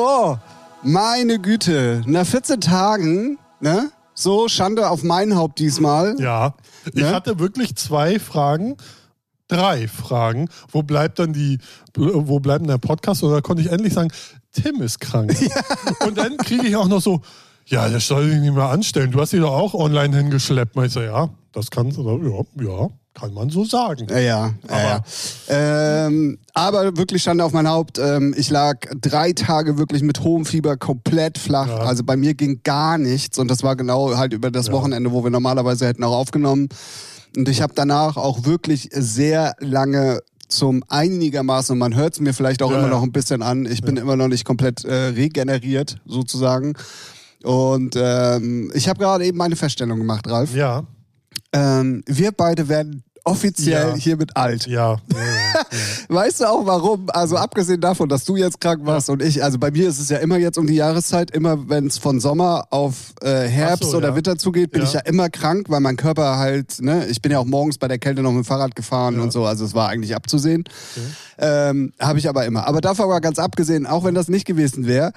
So, meine Güte. Nach 14 Tagen, ne? So, Schande auf mein Haupt diesmal. Ja, ich Ne? hatte wirklich zwei Fragen, drei Fragen. Wo bleibt dann die, wo bleibt denn der Podcast? Und da konnte ich endlich sagen, Tim ist krank. Und dann kriege ich auch noch so, ja, der soll sich nicht mehr anstellen. Du hast ihn doch auch online hingeschleppt. Und ich so, ja, das kann, ja, ja, kann man so sagen. Ja, ja, ja, ja. Ähm, aber wirklich Schande auf mein Haupt. Ähm, ich lag drei Tage wirklich mit hohem Fieber komplett flach. Ja. Also bei mir ging gar nichts. Und das war genau halt über das Ja. Wochenende, wo wir normalerweise hätten auch aufgenommen. Und ich habe danach auch wirklich sehr lange zum einigermaßen, und man hört es mir vielleicht auch immer noch ein bisschen an, ich bin immer noch nicht komplett äh, regeneriert sozusagen. Und ähm, ich habe gerade eben eine Feststellung gemacht, Ralf. Ja, Ähm, wir beide werden offiziell Ja. hiermit alt. ja. ja, ja. Weißt du auch warum? Also abgesehen davon, dass du jetzt krank warst und ich, also bei mir ist es ja immer jetzt um die Jahreszeit, immer wenn es von Sommer auf äh, Herbst so, oder. Winter zugeht, bin ich ja immer krank, weil mein Körper halt, ne, ich bin ja auch morgens bei der Kälte noch mit dem Fahrrad gefahren und so, also es war eigentlich abzusehen. Ähm, Habe ich aber immer. Aber davon mal ganz abgesehen, auch wenn das nicht gewesen wäre,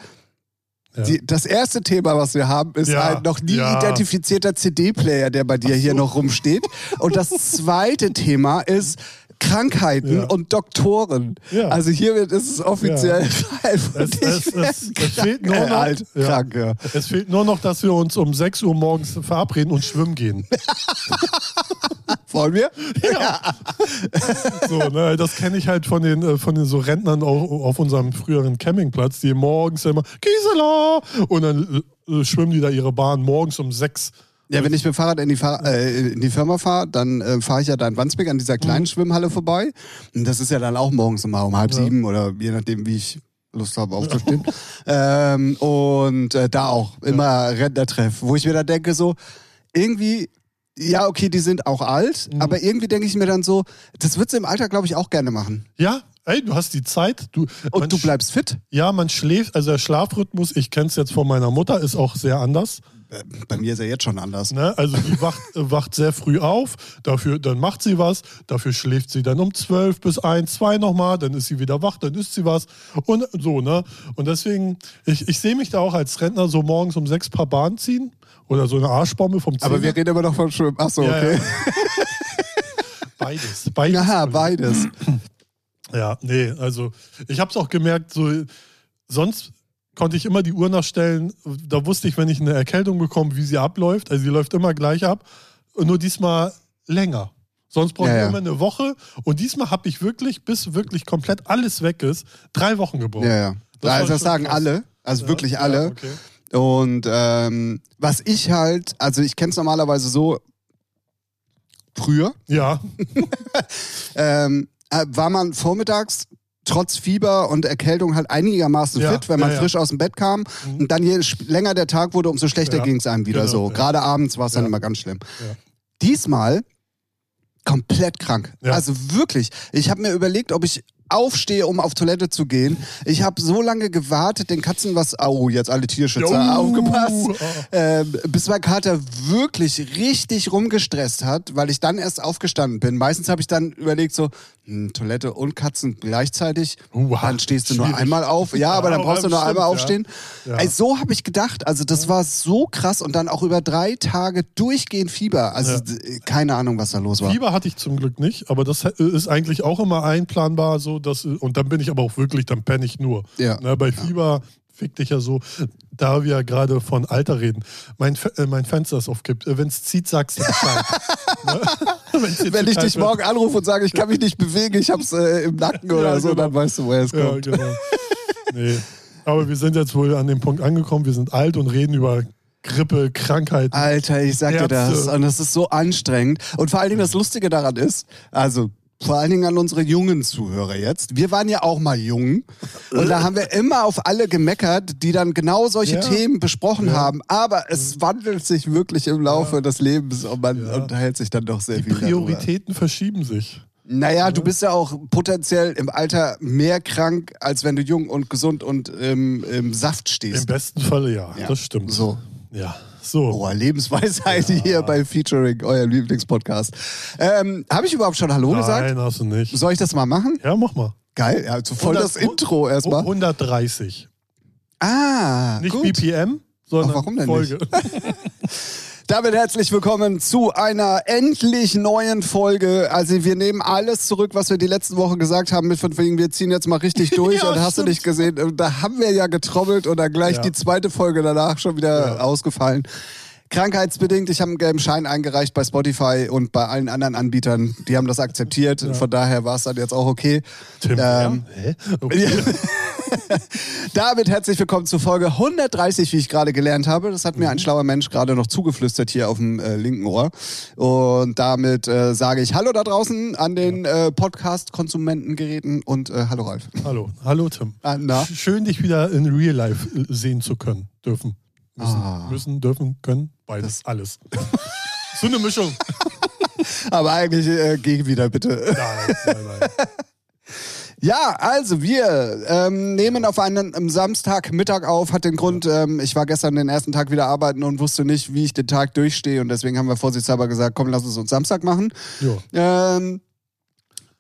Ja. die, das erste Thema, was wir haben, ist Ja, ein noch nie ja. identifizierter CD-Player, der bei dir hier noch rumsteht. Und das zweite Thema ist Krankheiten und Doktoren. Ja. Also hiermit ist es offiziell Es, es, es, werden es, fehlt nur krank, noch, alt, ja. krank, ja. es fehlt nur noch, dass wir uns um 6 Uhr morgens verabreden und schwimmen gehen. Wollen wir? So, ne, das kenne ich halt von den, äh, von den so Rentnern auf, auf unserem früheren Campingplatz, die morgens immer Gisela und dann äh, schwimmen die da ihre Bahn morgens um sechs. Ja, wenn ich mit dem Fahrrad in die, Fahr äh, in die Firma fahre, dann äh, fahre ich ja da in Wandsbek an dieser kleinen Schwimmhalle vorbei. Und das ist ja dann auch morgens immer um halb Ja. sieben oder je nachdem, wie ich Lust habe aufzustehen. ähm, und äh, da auch immer Rentnertreff, wo ich mir dann denke so, irgendwie, ja okay, die sind auch alt, Mhm. aber irgendwie denke ich mir dann so, das würdest du im Alter, glaube ich, auch gerne machen. Ja, ey, du hast die Zeit. Du, Und du bleibst fit. Ja, man schläft, also der Schlafrhythmus, ich kenne es jetzt von meiner Mutter, ist auch sehr anders. Äh, Bei mir ist er jetzt schon anders. Ne? Also die wacht, äh, wacht sehr früh auf, dafür, dann macht sie was, dafür schläft sie dann um 12 bis 1, 2 nochmal, dann ist sie wieder wach, dann isst sie was und so, ne? Und deswegen, ich, ich sehe mich da auch als Rentner so morgens um sechs Paar Bahn ziehen oder so eine Arschbombe vom Zehner. Aber wir reden immer noch von Schwimmen. Ach so, Ja, okay. Beides, beides. Aha, beides. Ja, nee, also ich habe es auch gemerkt, so sonst konnte ich immer die Uhr nachstellen. Da wusste ich, wenn ich eine Erkältung bekomme, wie sie abläuft. Also sie läuft immer gleich ab. Nur diesmal länger. Sonst brauche Ja, ich ja. immer eine Woche. Und diesmal habe ich wirklich, bis wirklich komplett alles weg ist, drei Wochen gebraucht. Ja, ja. Das war also das sagen krass. alle, also Ja, wirklich ja, alle. okay. Und ähm, was ich halt, also ich kenne es normalerweise so, früher Ja, ähm, äh, war man vormittags trotz Fieber und Erkältung halt einigermaßen Ja, fit, wenn man ja, ja. frisch aus dem Bett kam. Mhm. Und dann je länger der Tag wurde, umso schlechter ging es einem wieder genau, so. Gerade abends war es dann immer ganz schlimm. Diesmal komplett krank. Also wirklich. Ich habe mir überlegt, ob ich aufstehe, um auf Toilette zu gehen. Ich habe so lange gewartet, den Katzen was. Oh, jetzt alle Tierschützer, Jo. aufgepasst. Oh. Ähm, bis mein Kater wirklich richtig rumgestresst hat, weil ich dann erst aufgestanden bin. Meistens habe ich dann überlegt, so, Toilette und Katzen gleichzeitig. Uha, dann stehst du nur schwierig. einmal auf. Ja, aber dann Ja, brauchst du nur einmal ja. aufstehen. Ja. Also, so habe ich gedacht. Also das war so krass und dann auch über drei Tage durchgehend Fieber. Also Ja. keine Ahnung, was da los war. Fieber hatte ich zum Glück nicht, aber das ist eigentlich auch immer einplanbar so, dass, und dann bin ich aber auch wirklich, dann penne ich nur. Ja. Na, bei Fieber fick dich ja so, da wir ja gerade von Alter reden. Mein, äh, mein Fenster ist aufgibt. Wenn es zieht, sagst du Bescheid. ne? Wenn ich dich wird. morgen anrufe und sage, ich kann mich nicht bewegen, ich hab's äh, im Nacken oder Ja, so, genau. dann weißt du, woher es Ja, kommt. genau. Nee. Aber wir sind jetzt wohl an dem Punkt angekommen, wir sind alt und reden über Grippe, Krankheiten. Alter, ich sag dir das. Ärzte. Und das ist so anstrengend. Und vor allen Dingen das Lustige daran ist, also vor allen Dingen an unsere jungen Zuhörer jetzt. Wir waren ja auch mal jung. Und da haben wir immer auf alle gemeckert, die dann genau solche Ja. Themen besprochen Ja. haben. Aber es wandelt sich wirklich im Laufe des Lebens und man Ja. unterhält sich dann doch sehr Die viel darüber. Prioritäten verschieben sich. Naja, du bist ja auch potenziell im Alter mehr krank, als wenn du jung und gesund und ähm, im Saft Im stehst. besten Falle ja, Ja. das stimmt. So. Ja, so. Oh, Lebensweisheit hier bei Featuring, euer Lieblingspodcast. Ähm, Habe ich überhaupt schon Hallo gesagt? Nein, hast du nicht. Soll ich das mal machen? Ja, mach mal. Geil, ja, so voll das Intro erstmal. 130. Ah, Nicht gut. BPM, sondern Ach, warum denn Folge. Damit herzlich willkommen zu einer endlich neuen Folge. Also wir nehmen alles zurück, was wir die letzten Wochen gesagt haben, mit von wegen, wir ziehen jetzt mal richtig durch. Ja, und hast du stimmt. nicht gesehen, Und da haben wir ja getrommelt und dann gleich Ja. die zweite Folge danach schon wieder Ja. ausgefallen. Krankheitsbedingt, ich habe einen gelben Schein eingereicht bei Spotify und bei allen anderen Anbietern, die haben das akzeptiert. Von daher war es dann jetzt auch okay. Tim, Ähm, ja? Hä? Okay. Damit herzlich willkommen zu Folge 130, wie ich gerade gelernt habe. Das hat mir Mhm. ein schlauer Mensch gerade noch zugeflüstert hier auf dem äh, linken Ohr. Und damit äh, sage ich Hallo da draußen an den äh, Podcast-Konsumentengeräten und äh, Hallo Ralf. Hallo, hallo Tim. Ah, na? Schön, dich wieder in Real Life äh, sehen zu können, dürfen. Müssen, Ah. müssen dürfen, können, beides, alles. so eine Mischung. Aber eigentlich äh, geh wieder bitte. Nein, nein, nein. Ja, also wir ähm, nehmen auf einen am Samstagmittag auf. Hat den Grund, ähm, ich war gestern den ersten Tag wieder arbeiten und wusste nicht, wie ich den Tag durchstehe. Und deswegen haben wir vorsichtshalber gesagt, komm, lass es uns Samstag machen. Jo. Ähm,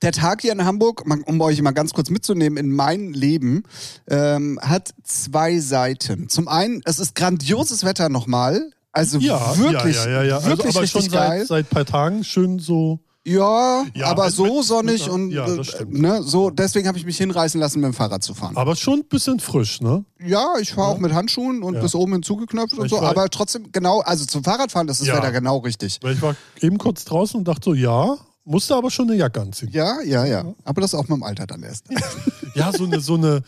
der Tag hier in Hamburg, um euch mal ganz kurz mitzunehmen in mein Leben, ähm, hat zwei Seiten. Zum einen, es ist grandioses Wetter nochmal. Also Ja, wirklich, ja, ja, ja, ja. Also, wirklich aber richtig schon geil. seit, seit ein paar Tagen schön so. ja, Ja, aber so mit- sonnig mit- und ja, das äh, stimmt. ne, so. Deswegen habe ich mich hinreißen lassen, mit dem Fahrrad zu fahren. Aber schon ein bisschen frisch, ne? Ja, ich fahre auch mit Handschuhen und Ja. bis oben hinzugeknöpft und so. Aber trotzdem genau, also zum Fahrradfahren ist das Ja. Wetter genau richtig. Weil ich war eben kurz draußen und dachte so, ja, musste aber schon eine Jacke anziehen. Ja, ja, ja. Aber das auch mit dem Alter dann erst. Ja, so eine, so eine,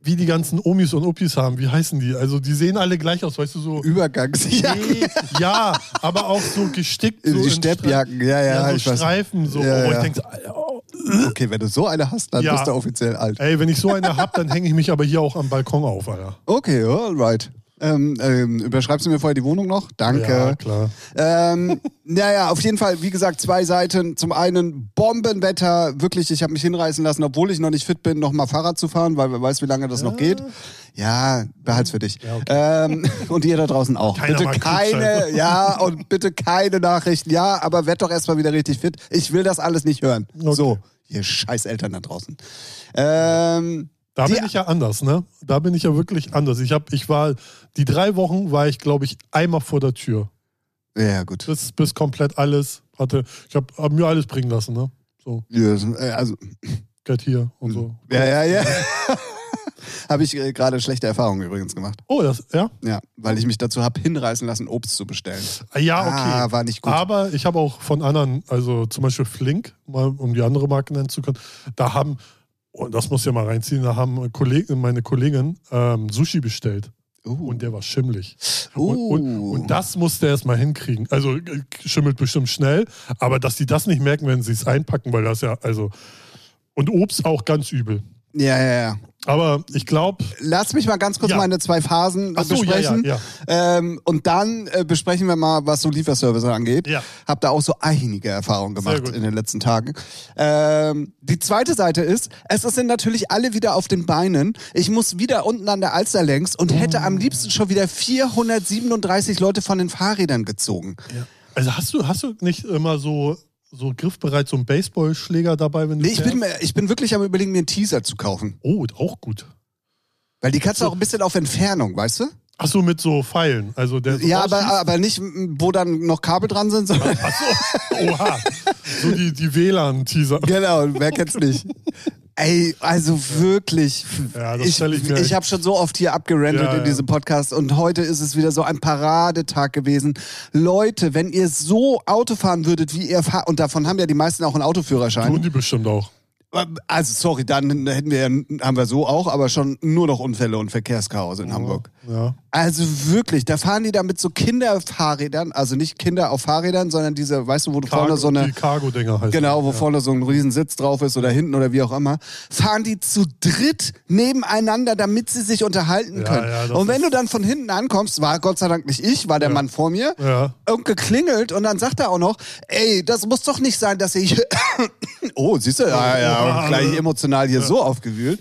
wie die ganzen Omis und Opis haben, wie heißen die? Also die sehen alle gleich aus, weißt du, so. Übergangs. Ja. Nee, ja, aber auch so gestickt. So die Steppjacken, ja, ja, ja, so ich weiß. Streifen, so, Ja, ja. ich denke, oh. Okay, wenn du so eine hast, dann Ja. bist du offiziell alt. ey, wenn ich so eine hab, dann hänge ich mich aber hier auch am Balkon auf, Alter. Okay, alright. Ähm, ähm, überschreibst du mir vorher die Wohnung noch? Danke. Ja, klar. Ähm, naja, auf jeden Fall, wie gesagt, zwei Seiten. Zum einen Bombenwetter. Wirklich, ich habe mich hinreißen lassen, obwohl ich noch nicht fit bin, noch mal Fahrrad zu fahren, weil wer weiß, wie lange das noch geht. Ja, behalt's für dich. Ja, okay. ähm, und ihr da draußen auch. Keiner bitte keine, ja, und bitte keine Nachrichten. Ja, aber werd doch erstmal wieder richtig fit. Ich will das alles nicht hören. Okay. So, ihr scheiß Eltern da draußen. Ähm, Da Die- bin ich ja anders, ne? Da bin ich ja wirklich anders. Ich hab, ich war, die drei Wochen war ich, glaube ich, einmal vor der Tür. ja, gut. Bis, bis komplett alles. Hatte, ich habe hab mir alles bringen lassen, ne? So, Ja, äh, also, Geld hier und so. ja, ja, ja. Habe ich äh, gerade schlechte Erfahrungen übrigens gemacht. Oh, das, ja? Ja, weil ich mich dazu habe hinreißen lassen, Obst zu bestellen. Ah, Ja, okay. Ah, war nicht gut. Aber ich habe auch von anderen, also zum Beispiel Flink, mal um die andere Marke nennen zu können, da haben, und das muss ja mal reinziehen, da haben Kollegen, meine Kollegin ähm, Sushi bestellt. Uh. Und der war schimmlig. Uh. Und, und, und das musste er erstmal hinkriegen. Also äh, schimmelt bestimmt schnell, aber dass die das nicht merken, wenn sie es einpacken, weil das ja, also. Und Obst auch ganz übel. Ja, ja, ja. Aber ich glaube. Lass mich mal ganz kurz Ja. meine zwei Phasen Ach so, ja, besprechen. ja, Ähm, und dann äh, besprechen wir mal, was so Lieferservice angeht. Ja. Hab da auch so einige Erfahrungen gemacht in den letzten Tagen. Ähm, die zweite Seite ist, es sind natürlich alle wieder auf den Beinen. Ich muss wieder unten an der Alster längs und hätte am liebsten schon wieder 437 Leute von den Fahrrädern gezogen. Also hast du, hast du nicht immer so, so griffbereit so einen Baseballschläger dabei, wenn du. Nee, ich bin, ich bin wirklich am überlegen, mir einen Teaser zu kaufen. Oh, auch gut. Weil die kannst du auch ein bisschen auf Entfernung, weißt du? Ach so, mit so Pfeilen. Also der so Ja, aber, aber nicht, wo dann noch Kabel dran sind, sondern Ach so, oha. So die, die WLAN-Teaser. genau, wer kennt's nicht? Ey, also wirklich. Ja, das ich stell ich mir ich echt- habe schon so oft hier abgerantet Ja, in diesem Podcast und heute ist es wieder so ein Paradetag gewesen. Leute, wenn ihr so Auto fahren würdet, wie ihr fahrt, und davon haben ja die meisten auch einen Autoführerschein. Tun die bestimmt auch. Also sorry, dann hätten wir ja, haben wir so auch, aber schon nur noch Unfälle und Verkehrschaos in Hamburg. Ja. Also wirklich, da fahren die da mit so Kinderfahrrädern, also nicht Kinder auf Fahrrädern, sondern diese, weißt du, wo du vorne so eine, die Cargo-Dinger heißt. genau, wo ja. vorne so ein riesen Sitz drauf ist oder hinten oder wie auch immer, fahren die zu dritt nebeneinander, damit sie sich unterhalten Ja, können. ja, und wenn du dann von hinten ankommst, war Gott sei Dank nicht ich, war der. Mann vor mir, und geklingelt und dann sagt er auch noch, ey, das muss doch nicht sein, dass ich, oh, siehst du, ja, ja, Ja. gleich emotional hier so aufgewühlt.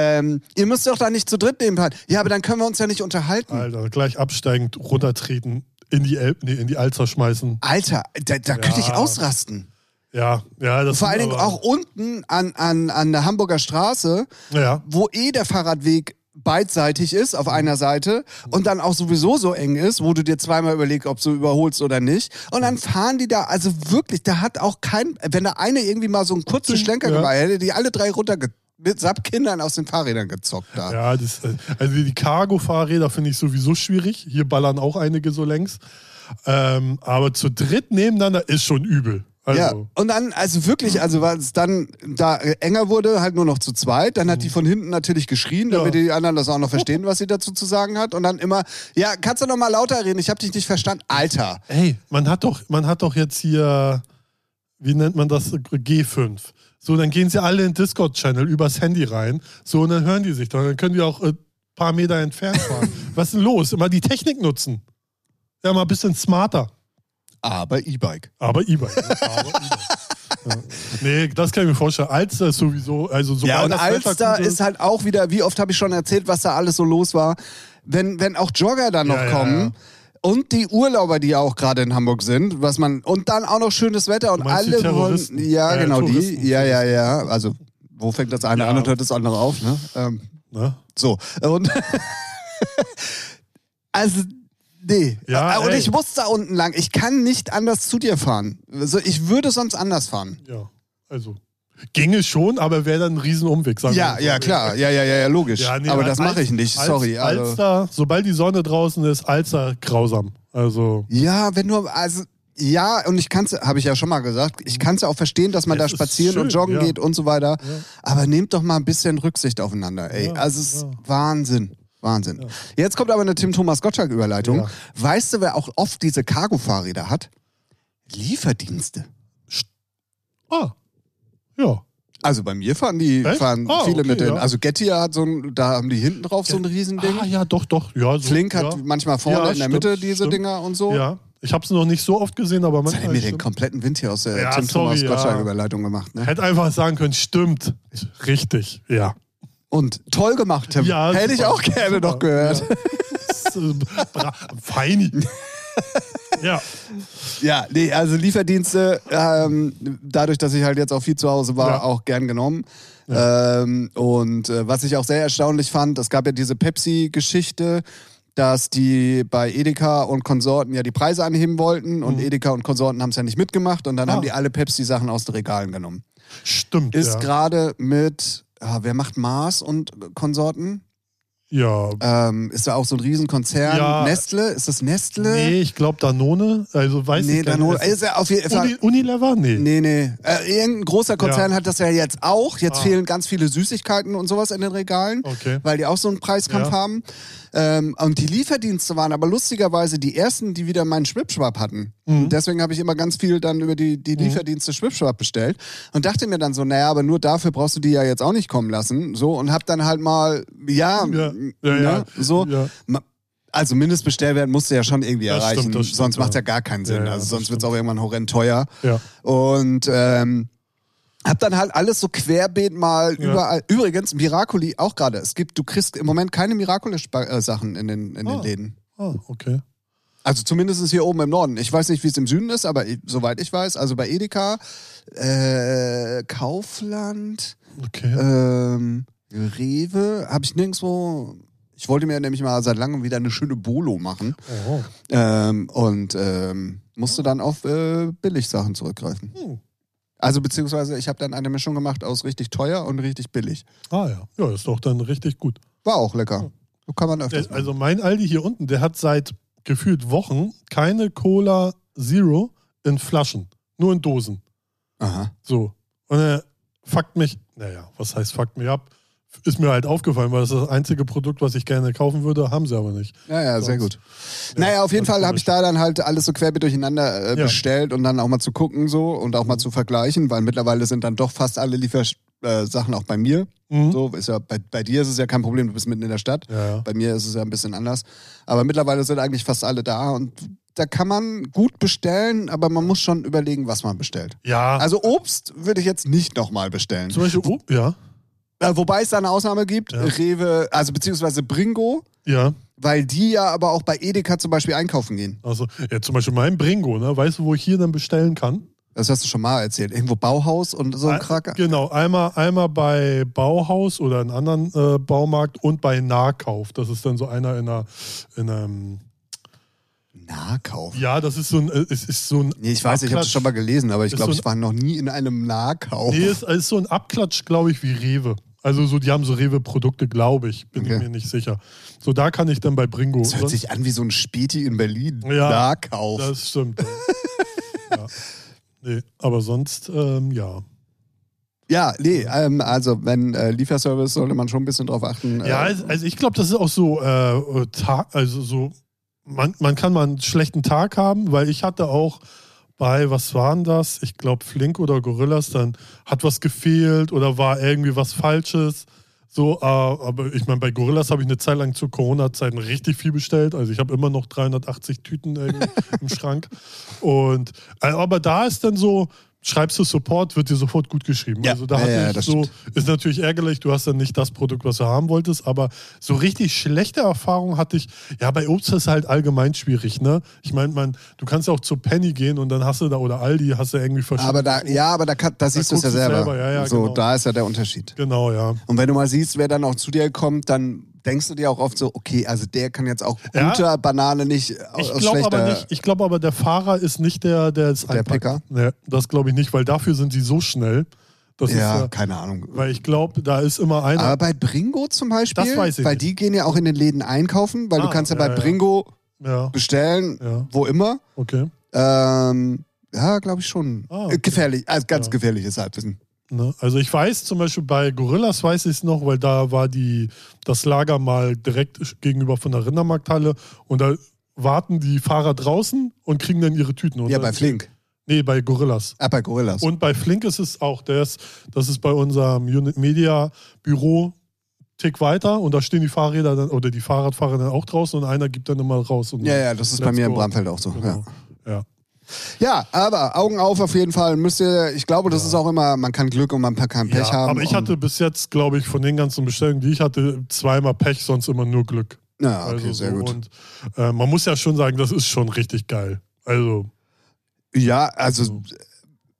Ähm, ihr müsst doch da nicht zu dritt nebenfahren. Ja, aber dann können wir uns ja nicht unterhalten. Alter, gleich absteigend runtertreten, in die, El nee, in die Alster schmeißen. Alter, da, da könnte ich Ja. ausrasten. Ja, ja, das Vor allen Dingen auch unten an, an, an der Hamburger Straße, Ja. wo eh der Fahrradweg beidseitig ist auf einer Seite und dann auch sowieso so eng ist, wo du dir zweimal überlegst, ob du überholst oder nicht. Und dann fahren die da, also wirklich, da hat auch kein, wenn da eine irgendwie mal so einen kurzen Schlenker Ja. gemacht hätte, die alle drei runter mit samt Kindern aus den Fahrrädern gezockt da. Ja, das, also die Cargo-Fahrräder finde ich sowieso schwierig. Hier ballern auch einige so längs. Ähm, aber zu dritt nebeneinander ist schon übel. Also, Ja, und dann, also wirklich, also weil es dann da enger wurde, halt nur noch zu zweit, dann hat die von hinten natürlich geschrien, damit Ja. die anderen das auch noch verstehen, was sie dazu zu sagen hat. Und dann immer, ja, kannst du noch mal lauter reden? Ich habe dich nicht verstanden. Alter. Ey, man hat doch, man hat doch jetzt hier, wie nennt man das, G5. So, dann gehen sie alle in den Discord-Channel übers Handy rein. So, und dann hören die sich. Dann können die auch ein paar Meter entfernt fahren. Was ist denn los? Immer die Technik nutzen. Ja, mal ein bisschen smarter. Aber E-Bike. Aber E-Bike. ne? Aber E-Bike. Ja. Nee, das kann ich mir vorstellen. Alster ist sowieso, also sobald Ja, und Alster gut ist halt auch wieder, wie oft habe ich schon erzählt, was da alles so los war. Wenn, wenn auch Jogger dann noch ja, kommen. ja. Und die Urlauber, die ja auch gerade in Hamburg sind, was man und dann auch noch schönes Wetter und alle wollen, ja Äh, genau Touristen, die, ja ja ja, also wo fängt das eine Ja. an und hört das andere auf, ne? Ähm, Ne? so und also nee, Ja, und ey. ich muss da unten lang, ich kann nicht anders zu dir fahren, also ich würde sonst anders fahren. Ja, also. Ginge schon, aber wäre dann ein Riesenumweg, sagen Ja, wir mal. ja klar, ja ja ja, ja logisch, Ja, nee, aber das mache ich nicht, Al- sorry. Also, Alster, sobald die Sonne draußen ist, Alster grausam. Also, Ja, wenn du, also, ja, und ich kann es, habe ich ja schon mal gesagt, ich kann es ja auch verstehen, dass man Es da ist spazieren und schön, joggen ja. geht und so weiter. Aber nehmt doch mal ein bisschen Rücksicht aufeinander, ey. Ja, also, es ist ja. Wahnsinn. Wahnsinn. Jetzt kommt aber eine Tim-Thomas-Gottschalk-Überleitung. Ja. Weißt du, wer auch oft diese Cargo-Fahrräder hat? Lieferdienste. ah, ja. Also bei mir fahren die, Echt? fahren Ah, viele okay, mit den. ja. Also Gettier hat so ein, da haben die hinten drauf so ein Riesending. Ah, ja, doch, doch. Ja, so, Flink hat ja. manchmal vorne Ja, in der stimmt, Mitte diese stimmt. Dinger und so. Ja, ich habe es noch nicht so oft gesehen, aber Jetzt hat mir den stimmt. kompletten Wind hier aus der Ja, Tim Thomas sorry, ja. Gottschalk-Überleitung gemacht. Ne? Hätte einfach sagen können, stimmt. Richtig, ja. Und toll gemacht, Tim. Ja, Hätte ich auch gerne noch gehört. Feini. Ja. Ja, nee, also Lieferdienste, ähm, dadurch, dass ich halt jetzt auch viel zu Hause war, Ja. auch gern genommen. Ähm, und äh, was ich auch sehr erstaunlich fand, es gab ja diese Pepsi-Geschichte, dass die bei Edeka und Konsorten ja die Preise anheben wollten und Edeka und Konsorten haben es ja nicht mitgemacht und dann Mhm. Ah. haben die alle Pepsi-Sachen aus den Regalen genommen. Stimmt. Ist ja. gerade mit, ah, wer macht Mars und Konsorten? Ja. Ähm, ist da auch so ein Riesenkonzern? Ja. Nestle? Ist das Nestle? Nee, ich glaube Danone. Also weiß Nee, ich gar Danone. nicht. Ist ja auf jeden Fall. Uni, Unilever? Nee. Nee, nee. Äh, irgendein großer Konzern Ja. hat das ja jetzt auch. Jetzt Ah. fehlen ganz viele Süßigkeiten und sowas in den Regalen, Okay. weil die auch so einen Preiskampf Ja. haben. Ähm, und die Lieferdienste waren aber lustigerweise die ersten, die wieder meinen Schwipschwab hatten. Mhm. Deswegen habe ich immer ganz viel dann über die, die Lieferdienste Schwipschwab bestellt und dachte mir dann so, naja, aber nur dafür brauchst du die ja jetzt auch nicht kommen lassen. So und hab dann halt mal, ja, Ja, ja, ne, ja. so. Ja. Also Mindestbestellwert musst du ja schon irgendwie Das erreichen, stimmt, stimmt, sonst macht ja ja. gar keinen Sinn. Ja, ja, also sonst wird es auch irgendwann horrend teuer. Ja. Und ähm, hab dann halt alles so querbeet mal Ja. überall. Übrigens, Miracoli auch gerade. Es gibt, du kriegst im Moment keine Miracoli-Sachen in den, in den Ah. Läden. Ah, okay. Also zumindest hier oben im Norden. Ich weiß nicht, wie es im Süden ist, aber soweit ich weiß, also bei Edeka, äh, Kaufland, Okay. ähm, Rewe, habe ich nirgendwo. Ich wollte mir nämlich mal seit langem wieder eine schöne Bolo machen. Oh. Ähm, und ähm, musste dann auf äh, Billigsachen zurückgreifen. Hm. Also beziehungsweise ich habe dann eine Mischung gemacht aus richtig teuer und richtig billig. Ah ja. Ja, ist doch dann richtig gut. War auch lecker. So kann man öfters Äh, Also mein Aldi hier unten, der hat seit gefühlt Wochen keine Cola Zero in Flaschen. Nur in Dosen. Aha. So. Und er fuckt mich, naja, was heißt fuckt mich ab? Ist mir halt aufgefallen, weil das ist das einzige Produkt, was ich gerne kaufen würde, haben sie aber nicht. Ja, ja, sehr Sonst- gut. naja, auf jeden Fall habe ich da dann halt alles so querbeet durcheinander äh, Ja. bestellt und dann auch mal zu gucken so und auch mal zu vergleichen, weil mittlerweile sind dann doch fast alle Liefersachen äh, auch bei mir. Mhm. So ist ja bei, bei dir ist es ja kein Problem, du bist mitten in der Stadt. Ja, ja. Bei mir ist es ja ein bisschen anders. Aber mittlerweile sind eigentlich fast alle da und da kann man gut bestellen, aber man muss schon überlegen, was man bestellt. Ja, Also Obst würde ich jetzt nicht nochmal bestellen. zum Beispiel, oh, ja, Äh, wobei es da eine Ausnahme gibt, Ja. Rewe, also beziehungsweise Bringo, ja. weil die ja aber auch bei Edeka zum Beispiel einkaufen gehen. Also, ja, zum Beispiel mein Bringo, ne? Weißt du, wo ich hier dann bestellen kann? Das hast du schon mal erzählt. Irgendwo Bauhaus und so ein Kracker. Genau, einmal, einmal bei Bauhaus oder einem anderen äh, Baumarkt und bei Nahkauf. Das ist dann so einer in einer, in einem, Nahkauf. ja, das ist so ein, äh, es ist so ein Nee, ich weiß, ich habe das Abklatsch- schon mal gelesen, aber ich glaube, so ich war noch nie in einem Nahkauf. Nee, es ist so ein Abklatsch, glaube ich, wie Rewe. Also so, die haben so Rewe-Produkte, glaube ich. Bin ich Okay. mir nicht sicher. So, da kann ich dann bei Bringo. das hört sich an wie so ein Späti in Berlin. Ja, Nahkauf. Das stimmt. ja. ja. Nee, aber sonst, ähm, ja. Ja, nee, ähm, also wenn äh, Lieferservice sollte man schon ein bisschen drauf achten. Ja, äh, also also ich glaube, das ist auch so, äh, Tag, also so, man, man kann mal einen schlechten Tag haben, weil ich hatte auch bei, was waren das? Ich glaube, Flink oder Gorillas, dann hat was gefehlt oder war irgendwie was Falsches. So, äh, aber ich meine, bei Gorillas habe ich eine Zeit lang zu Corona-Zeiten richtig viel bestellt. Also ich habe immer noch 380 Tüten im Schrank. Und äh, aber da ist dann so, schreibst du Support, wird dir sofort gut geschrieben. Ja. Also da Ja, ja, das so, stimmt. ist natürlich ärgerlich, du hast dann nicht das Produkt, was du haben wolltest, aber so richtig schlechte Erfahrungen hatte ich, ja, bei Obst ist es halt allgemein schwierig, ne? Ich meine, man, du kannst ja auch zu Penny gehen und dann hast du da, oder Aldi, hast du irgendwie verschiedene. aber da, ja, aber da, kann, da siehst du es ja selber. selber, ja, ja, so, genau. da ist ja der Unterschied. Genau, ja. Und wenn du mal siehst, wer dann auch zu dir kommt, dann denkst du dir auch oft so, okay, also der kann jetzt auch Ja. guter Banane nicht aus Ich glaube aber nicht, ich glaube aber, der Fahrer ist nicht der, der es Der. Picker? Nee, das glaube ich nicht, weil dafür sind sie so schnell. Das ja, ist ja, keine Ahnung. weil ich glaube, da ist immer einer. Aber bei Bringo zum Beispiel, Das weiß ich weil nicht. die gehen ja auch in den Läden einkaufen, weil du Ah, kannst ja, ja, bei ja. Bringo ja, bestellen, ja, wo immer. okay. Ähm, ja, glaube ich schon. Ah, okay. Äh, Gefährlich, also ganz Ja. gefährliches Halbwissen. Ne? Also ich weiß zum Beispiel bei Gorillas weiß ich es noch, weil da war die, das Lager mal direkt gegenüber von der Rindermarkthalle und da warten die Fahrer draußen und kriegen dann ihre Tüten. Und Ja, bei Flink. Nee, bei Gorillas. Ah, bei Gorillas. Und bei Flink ist es auch, der ist, das ist bei unserem Unit Media Büro Tick weiter und da stehen die Fahrräder dann oder die Fahrradfahrer dann auch draußen und einer gibt dann immer raus. Und ja, ja, das ist bei mir im go. Bramfeld auch so. Genau. Ja. ja, aber Augen auf auf jeden Fall. Müsst ihr, ich glaube, das ist auch immer, man kann Glück und man kann Pech ja, haben. aber ich hatte bis jetzt, glaube ich, von den ganzen Bestellungen, die ich hatte, zweimal Pech, sonst immer nur Glück. Ja, okay, also sehr so. gut. Und äh, man muss ja schon sagen, das ist schon richtig geil. Also, Ja, also Also.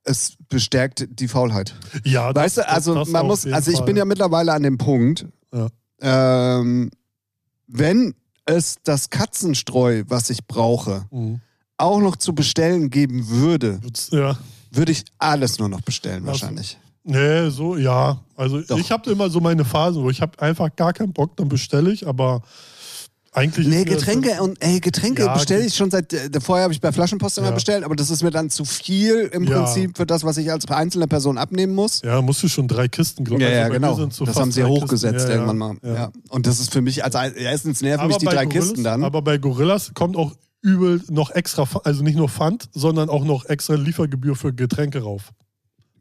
es bestärkt die Faulheit. ja, das- Weißt du, also das man muss, also ich Fall. bin ja mittlerweile an dem Punkt, Ja. ähm, wenn es das Katzenstreu, was ich brauche, Mhm. Auch noch zu bestellen geben würde, Ja. würde ich alles nur noch bestellen Also, wahrscheinlich. Nee, so, ja. Also Doch. ich habe immer so meine Phasen, wo ich habe einfach gar keinen Bock, dann bestelle ich, aber eigentlich. Nee, das Getränke und ey, Getränke Ja, bestelle ich schon seit äh, vorher habe ich bei Flaschenpost immer Ja. bestellt, aber das ist mir dann zu viel im Ja. Prinzip für das, was ich als einzelne Person abnehmen muss. Ja, musst du schon drei Kisten, glaube Ja, also ja, mir genau. das haben sie hochgesetzt irgendwann mal. Und das ist für mich, also erstens nerven mich die drei Gorillas, Kisten dann. Aber bei Gorillas kommt auch übel noch extra, also nicht nur Pfand, sondern auch noch extra Liefergebühr für Getränke rauf.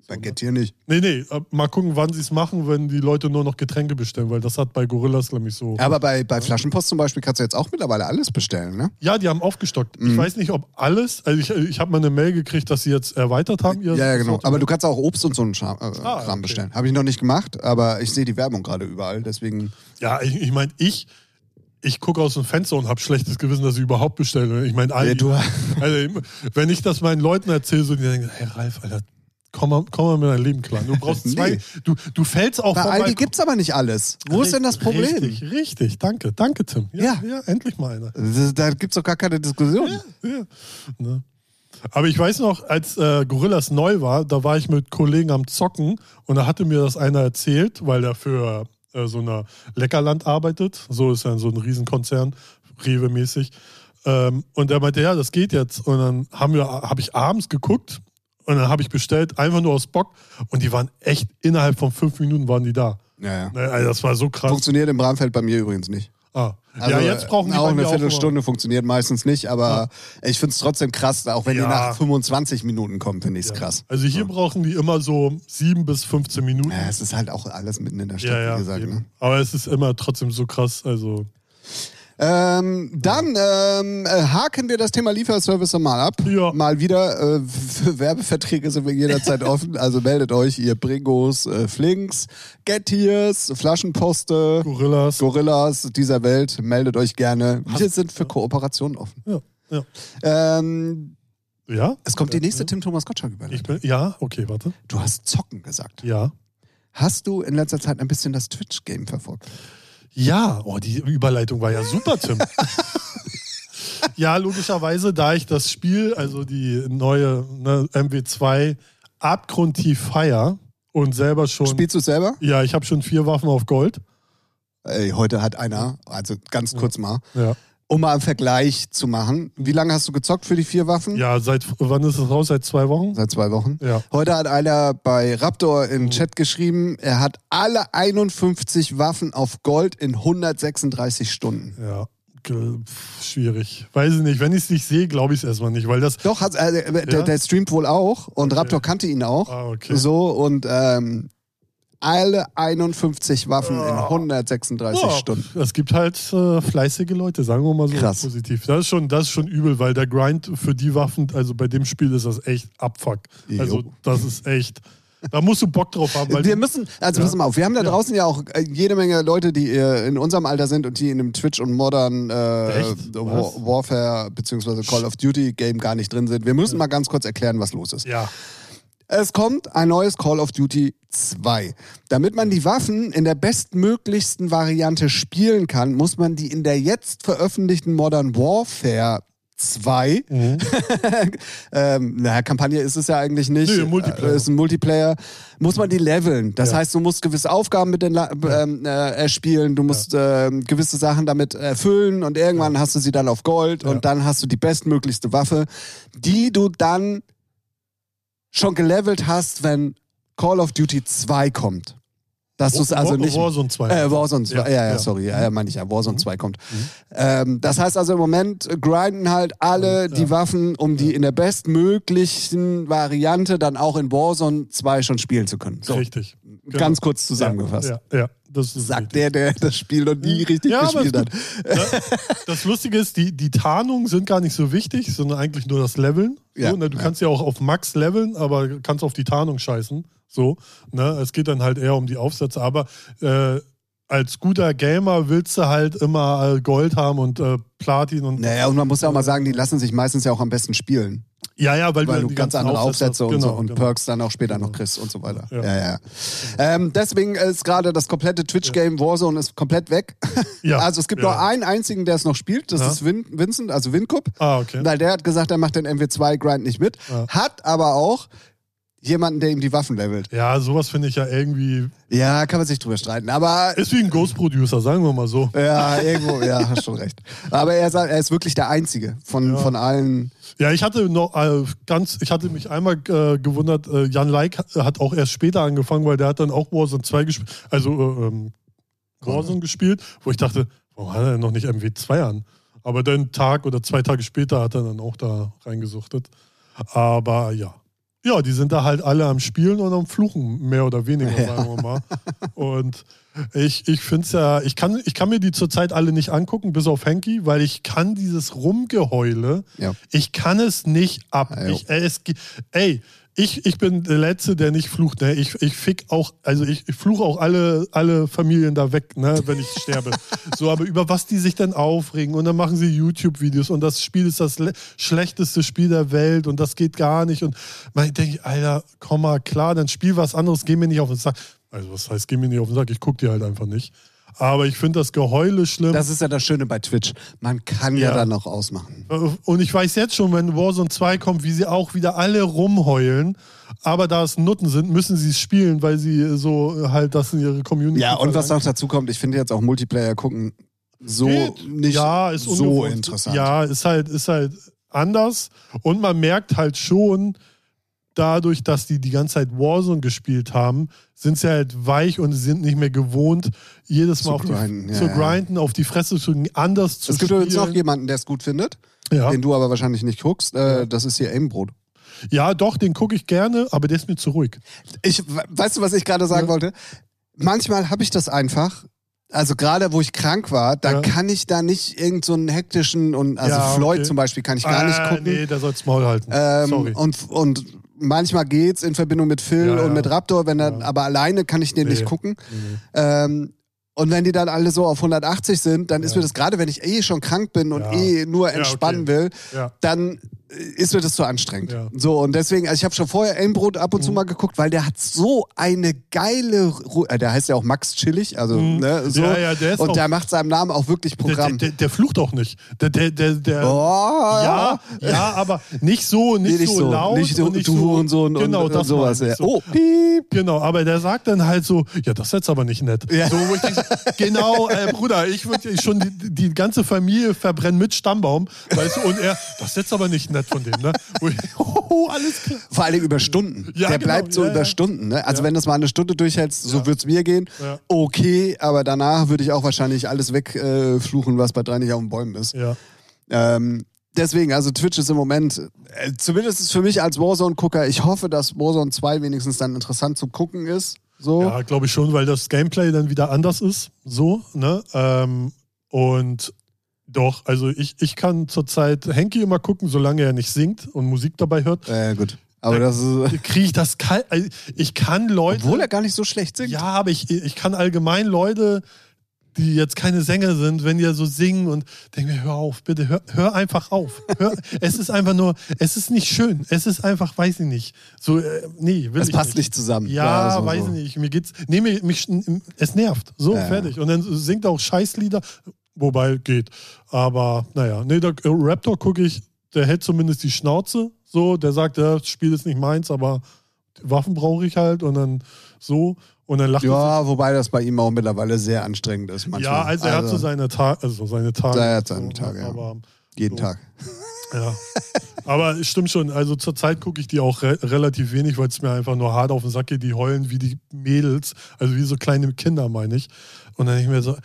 Bei Getir nicht. Nee, nee, äh, mal gucken, wann sie es machen, wenn die Leute nur noch Getränke bestellen, weil das hat bei Gorillas nämlich so. Aber bei, bei Flaschenpost zum Beispiel kannst du jetzt auch mittlerweile alles bestellen, ne? Ja, die haben aufgestockt. Mhm. Ich weiß nicht, ob alles, also ich, ich habe mal eine Mail gekriegt, dass sie jetzt erweitert haben. Ja, ja, genau. Sortiment. Aber du kannst auch Obst und so einen Scham, äh, Ah, Kram okay. bestellen. Habe ich noch nicht gemacht, aber ich sehe die Werbung gerade überall, deswegen. Ja, ich, ich meine, ich, ich gucke aus dem Fenster und habe schlechtes Gewissen, dass ich überhaupt bestelle. Ich meine, Aldi, Ja, also, wenn ich das meinen Leuten erzähle, so die denken, hey Ralf, Alter, komm mal, komm mal mit deinem Leben klar. Du brauchst zwei, Nee. du, du fällst auch Bei Aldi Balkon. gibt's aber nicht alles. Wo ist denn das Problem? Richtig, richtig. Danke, danke, Tim. Ja, Ja. ja. endlich mal einer. Da gibt's doch gar keine Diskussion. Ja. Ne? Aber ich weiß noch, als äh, Gorillas neu war, da war ich mit Kollegen am Zocken und da hatte mir das einer erzählt, weil er für äh, so eine Leckerland arbeitet. So ist ja so ein Riesenkonzern, Rewe-mäßig. Ähm, und er meinte, ja, das geht jetzt. Und dann haben wir, habe ich abends geguckt und dann habe ich bestellt, einfach nur aus Bock. Und die waren echt, innerhalb von fünf Minuten waren die da. Ja, ja. Ne, Also das war so krass. Funktioniert im Bramfeld bei mir übrigens nicht. Ah. Also, ja, jetzt brauchen die auch eine Viertelstunde funktioniert meistens nicht, aber ich finde es trotzdem krass, auch wenn die Ja. nach 25 Minuten kommen, finde ich es Ja. krass. Also hier brauchen die immer so sieben bis 15 Minuten. Ja, es ist halt auch alles mitten in der Stadt, Ja, ja, wie gesagt. Ne? Aber es ist immer trotzdem so krass. Also, Ähm, dann ähm, äh, haken wir das Thema Lieferservice mal ab. Ja. Mal wieder. Äh, für Werbeverträge sind wir jederzeit offen. Also meldet euch, ihr Bringos, äh, Flinks, Gettiers, Flaschenposte, Gorillas. Gorillas dieser Welt. Meldet euch gerne. Wir sind für Kooperationen offen. ja, ja. Ähm, Ja? Es kommt die nächste Tim Thomas Gottschalk bin, ja, okay, warte. Du hast Zocken gesagt. Ja. Hast du in letzter Zeit ein bisschen das Twitch-Game verfolgt? Ja, oh, die Überleitung war ja super, Tim. ja, logischerweise, da ich das Spiel, also die neue ne, MW2 abgrundtief feier und selber schon. Spielst du es selber? ja, ich habe schon vier Waffen auf Gold. Ey, heute hat einer, also ganz kurz mal, Ja. Um mal einen Vergleich zu machen. Wie lange hast du gezockt für die vier Waffen? Ja, seit wann ist es raus? Seit zwei Wochen? Seit zwei Wochen. Ja. Heute hat einer bei Raptor im Chat geschrieben, er hat alle 51 Waffen auf Gold in 136 Stunden. Ja. Schwierig. Weiß ich nicht. Wenn ich es nicht sehe, glaube ich es erstmal nicht, weil das. Doch, hat, äh, der, Ja? der streamt wohl auch und Okay. Raptor kannte ihn auch. Ah, okay. So und ähm, alle 51 Waffen in Ja. 136 Ja, Stunden. Es gibt halt äh, fleißige Leute, sagen wir mal so Krass. positiv. Das ist, schon, das ist schon übel, weil der Grind für die Waffen, also bei dem Spiel ist das echt Abfuck. Jo. Also das ist echt. Da musst du Bock drauf haben. Weil Wir müssen, also Ja. pass mal auf, wir haben da Ja. draußen ja auch äh, jede Menge Leute, die äh, in unserem Alter sind und die in dem Twitch und Modern äh? War? Warfare bzw. Call of Duty Game gar nicht drin sind. Wir müssen mal ganz kurz erklären, was los ist. ja, Es kommt ein neues Call of Duty 2. Damit man die Waffen in der bestmöglichsten Variante spielen kann, muss man die in der jetzt veröffentlichten Modern Warfare 2, Mhm. ähm, naja, Kampagne ist es ja eigentlich nicht, Nee, Multiplayer. Äh, ist ein Multiplayer, muss man die leveln. Das Ja. heißt, du musst gewisse Aufgaben mit den La ähm, äh, erspielen, du musst ähm, gewisse Sachen damit erfüllen und irgendwann hast du sie dann auf Gold Ja. und dann hast du die bestmöglichste Waffe, die du dann schon gelevelt hast, wenn Call of Duty 2 kommt. Dass du es also War- nicht. Warzone 2. Äh, Warzone 2, ja, ja, ja. sorry, ja, ja meine ich ja, Warzone 2 kommt. Ähm, das heißt also im Moment grinden halt alle die Waffen, um die in der bestmöglichen Variante dann auch in Warzone 2 schon spielen zu können. So, Richtig. Genau. ganz kurz zusammengefasst. Ja, ja, ja das Sagt der, der das Spiel noch nie richtig Ja, gespielt hat. ist Das Lustige ist, die, die Tarnungen sind gar nicht so wichtig, sondern eigentlich nur das Leveln. So, Ja, ne, du ja. kannst ja auch auf Max leveln, aber kannst auf die Tarnung scheißen. So, ne? Es geht dann halt eher um die Aufsätze. Aber äh, als guter Gamer willst du halt immer äh, Gold haben und äh, Platin und Naja, und man muss ja auch mal sagen, die lassen sich meistens ja auch am besten spielen. ja, ja, weil, Weil du ganz andere Aufsätze und, genau, so und genau. Perks dann auch später noch kriegst und so weiter. Ja, Ja. ja. Ähm, deswegen ist gerade das komplette Twitch-Game Warzone ist komplett weg. Ja, Also es gibt ja. nur einen einzigen, der es noch spielt. Das Ja. ist Vin Vincent, also Wincup. Ah, okay. Weil der hat gesagt, er macht den MW2-Grind nicht mit. Hat aber auch jemanden, der ihm die Waffen levelt. Ja, sowas finde ich ja irgendwie. Ja, kann man sich drüber streiten. Aber Ist wie ein Ghost-Producer, sagen wir mal so. ja, irgendwo, ja, hast schon recht. Aber er er ist wirklich der Einzige von, Ja. von allen. Ja, ich hatte noch äh, ganz, ich hatte mich einmal äh, gewundert, äh, Jan Like hat auch erst später angefangen, weil der hat dann auch Warzone 2 gespielt, also äh, ähm, Warzone gespielt, wo ich dachte, warum hat er denn noch nicht MW2 an? Aber dann einen Tag oder zwei Tage später hat er dann auch da reingesuchtet. Aber ja. Ja, die sind da halt alle am Spielen und am Fluchen, mehr oder weniger, Ja. sagen wir mal. Und ich, ich finde es ja, ich kann, ich kann mir die zurzeit alle nicht angucken, bis auf Henky, weil ich kann dieses Rumgeheule, Ja. ich kann es nicht ab. Ja, jo. ich, ey, es, ey, ich, ich bin der Letzte, der nicht flucht. Ne? Ich, ich fick auch, also ich, ich fluche auch alle, alle Familien da weg, ne, wenn ich sterbe. So, aber über was die sich dann aufregen und dann machen sie YouTube-Videos und das Spiel ist das le- schlechteste Spiel der Welt und das geht gar nicht. Und man denke ich, Alter, komm mal klar, dann spiel was anderes, geh mir nicht auf den Sack. Also, was heißt, geh mir nicht auf den Sack? Ich guck dir halt einfach nicht. Aber ich finde das Geheule schlimm. Das ist ja das Schöne bei Twitch. Man kann ja, Ja. dann noch ausmachen. Und ich weiß jetzt schon, wenn Warzone 2 kommt, wie sie auch wieder alle rumheulen. Aber da es Nutten sind, müssen sie es spielen, weil sie so halt das in ihre Community. Ja, und was noch dazu kommt, ich finde jetzt auch Multiplayer gucken so Geht. nicht ja, ist so interessant. Ja, ist halt, ist halt anders. Und man merkt halt schon, dadurch, dass die die ganze Zeit Warzone gespielt haben, sind sie halt weich und sind nicht mehr gewohnt, jedes Zu Mal auf grinden, die, ja, zu ja. grinden, auf die Fresse zu gehen, anders zu Es gibt spielen. übrigens noch jemanden, der es gut findet, ja. den du aber wahrscheinlich nicht guckst. Äh, Das ist hier Aimbrot. ja, doch, den gucke ich gerne, aber der ist mir zu ruhig. Ich, weißt du, was ich gerade sagen wollte? Manchmal habe ich das einfach. Also gerade wo ich krank war, da Ja. kann ich da nicht irgend so einen hektischen und also Ja, Floyd okay. zum Beispiel kann ich gar nicht Ah, gucken. Nee, der soll's Maul halten. Ähm, Sorry. und, und manchmal geht's in Verbindung mit Phil Ja, und mit Raptor, wenn Ja. aber alleine kann ich den Nee. nicht gucken. Nee. Ähm, und wenn die dann alle so auf 180 sind, dann ist Ja. mir das gerade, wenn ich eh schon krank bin und Ja. eh nur entspannen okay. will, dann ist mir das zu anstrengend. Ja. So, und deswegen, also ich habe schon vorher Elmbrot ab und zu mal geguckt, weil der hat so eine geile, Ru äh, der heißt ja auch Max Chillig, also, ne, so. Ja, ja, der ist und auch- der macht seinem Namen auch wirklich Der, der, Programm. der, der flucht auch nicht. Der, der, der, der, oh, ja, ja, aber nicht so, nicht, Nee, nicht so, so, laut. nicht so, und nicht du so, und- genau, und das sowas, ja. so. Oh, piep. Genau, aber der sagt dann halt so, ja, das ist jetzt aber nicht nett. Ja. So, wo ich denke, genau, äh, Bruder, ich würde schon die, die ganze Familie verbrennen mit Stammbaum, weißt du, und er, das ist jetzt aber nicht nett von dem, ne? Wo ich, oh, alles klar. Vor allem über Stunden. Ja, der genau, bleibt so ja, über ja. Stunden. Ne? Also wenn das mal eine Stunde durchhältst, so Ja. wird's mir gehen. Okay, aber danach würde ich auch wahrscheinlich alles wegfluchen, äh, was bei drei nicht auf den Bäumen ist. Ja. Ähm, deswegen, also Twitch ist im Moment, äh, zumindest ist für mich als Warzone-Gucker, ich hoffe, dass Warzone 2 wenigstens dann interessant zu gucken ist. So. Ja, glaube ich schon, weil das Gameplay dann wieder anders ist. So, ne? Ähm, und doch, also ich, ich kann zurzeit Henky immer gucken, solange er nicht singt und Musik dabei hört. Äh, gut. Aber das ist. Kriege ich das kalt. Also ich kann Leute. Obwohl er gar nicht so schlecht singt. Ja, aber ich, ich kann allgemein Leute, die jetzt keine Sänger sind, wenn die ja so singen und denke mir, hör auf, bitte, hör, hör einfach auf. Hör, es ist einfach nur, es ist nicht schön. Es ist einfach, weiß ich nicht. So, äh, nee, will Das ich passt nicht. nicht zusammen. Ja, so, weiß so. ich nicht. Mir geht's. Nee, mir, mich, es nervt. So, Ja. fertig. Und dann singt er auch Scheißlieder. Wobei, geht. Aber, naja. Nee, der äh, Raptor gucke ich, der hält zumindest die Schnauze. So, der sagt, ja, das Spiel ist nicht meins, aber Waffen brauche ich halt. Und dann so. Und dann lacht er Ja, wobei das bei ihm auch mittlerweile sehr anstrengend ist. Manchmal. Ja, also er hat so seine Tage. Also seine Tage. Er hat seine So, Tage, ja. Aber, jeden so. Tag. Ja. Aber es stimmt schon. Also zurzeit gucke ich die auch re relativ wenig, weil es mir einfach nur hart auf den Sack geht. Die heulen wie die Mädels, also wie so kleine Kinder, meine ich. Und dann denke ich mir so,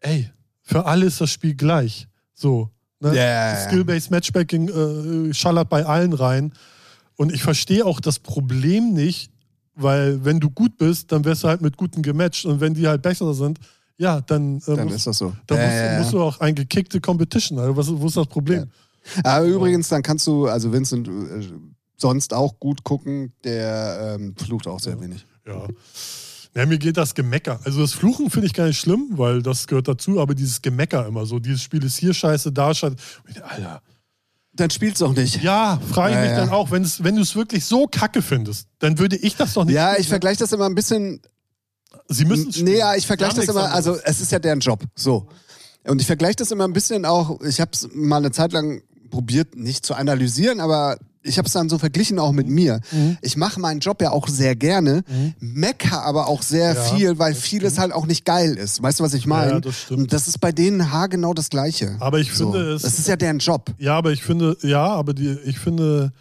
ey, für alle ist das Spiel gleich. So. Ne? Ja, ja, ja. Skill-Based Matchmaking äh, schallert bei allen rein. Und ich verstehe auch das Problem nicht, weil wenn du gut bist, dann wirst du halt mit Guten gematcht. Und wenn die halt besser sind, ja, dann, äh, Dann musst, ist das so. dann Ja, musst, ja, ja. musst du auch eine gekickte Competition. Also was, wo ist das Problem? Aber übrigens, dann kannst du, also Vincent, äh, sonst auch gut gucken, der ähm, flucht auch sehr wenig. Ja. Ja. Mir geht das Gemecker. Also das Fluchen finde ich gar nicht schlimm, weil das gehört dazu, aber dieses Gemecker immer so, dieses Spiel ist hier scheiße, da scheiße. Alter. Dann spielst du auch nicht. Ja, frage ich Ja, mich ja. dann auch, wenn, es, wenn du es wirklich so kacke findest, dann würde ich das doch nicht. Ja, spielen. ich vergleiche das immer ein bisschen. Sie müssen es Nee, ja, ich vergleiche das immer, also es ist ja deren Job. So. Und ich vergleiche das immer ein bisschen auch, ich habe es mal eine Zeit lang probiert, nicht zu analysieren, aber ich habe es dann so verglichen auch mit mir. Mhm. Ich mache meinen Job ja auch sehr gerne, mecker aber auch sehr Ja, viel, weil vieles halt auch nicht geil ist. Weißt du, was ich meine? Ja, das stimmt. Und das ist bei denen haargenau das Gleiche. Aber ich so. finde es- Das ist ja deren Job. Ja, aber ich finde, ja, aber die, ich finde,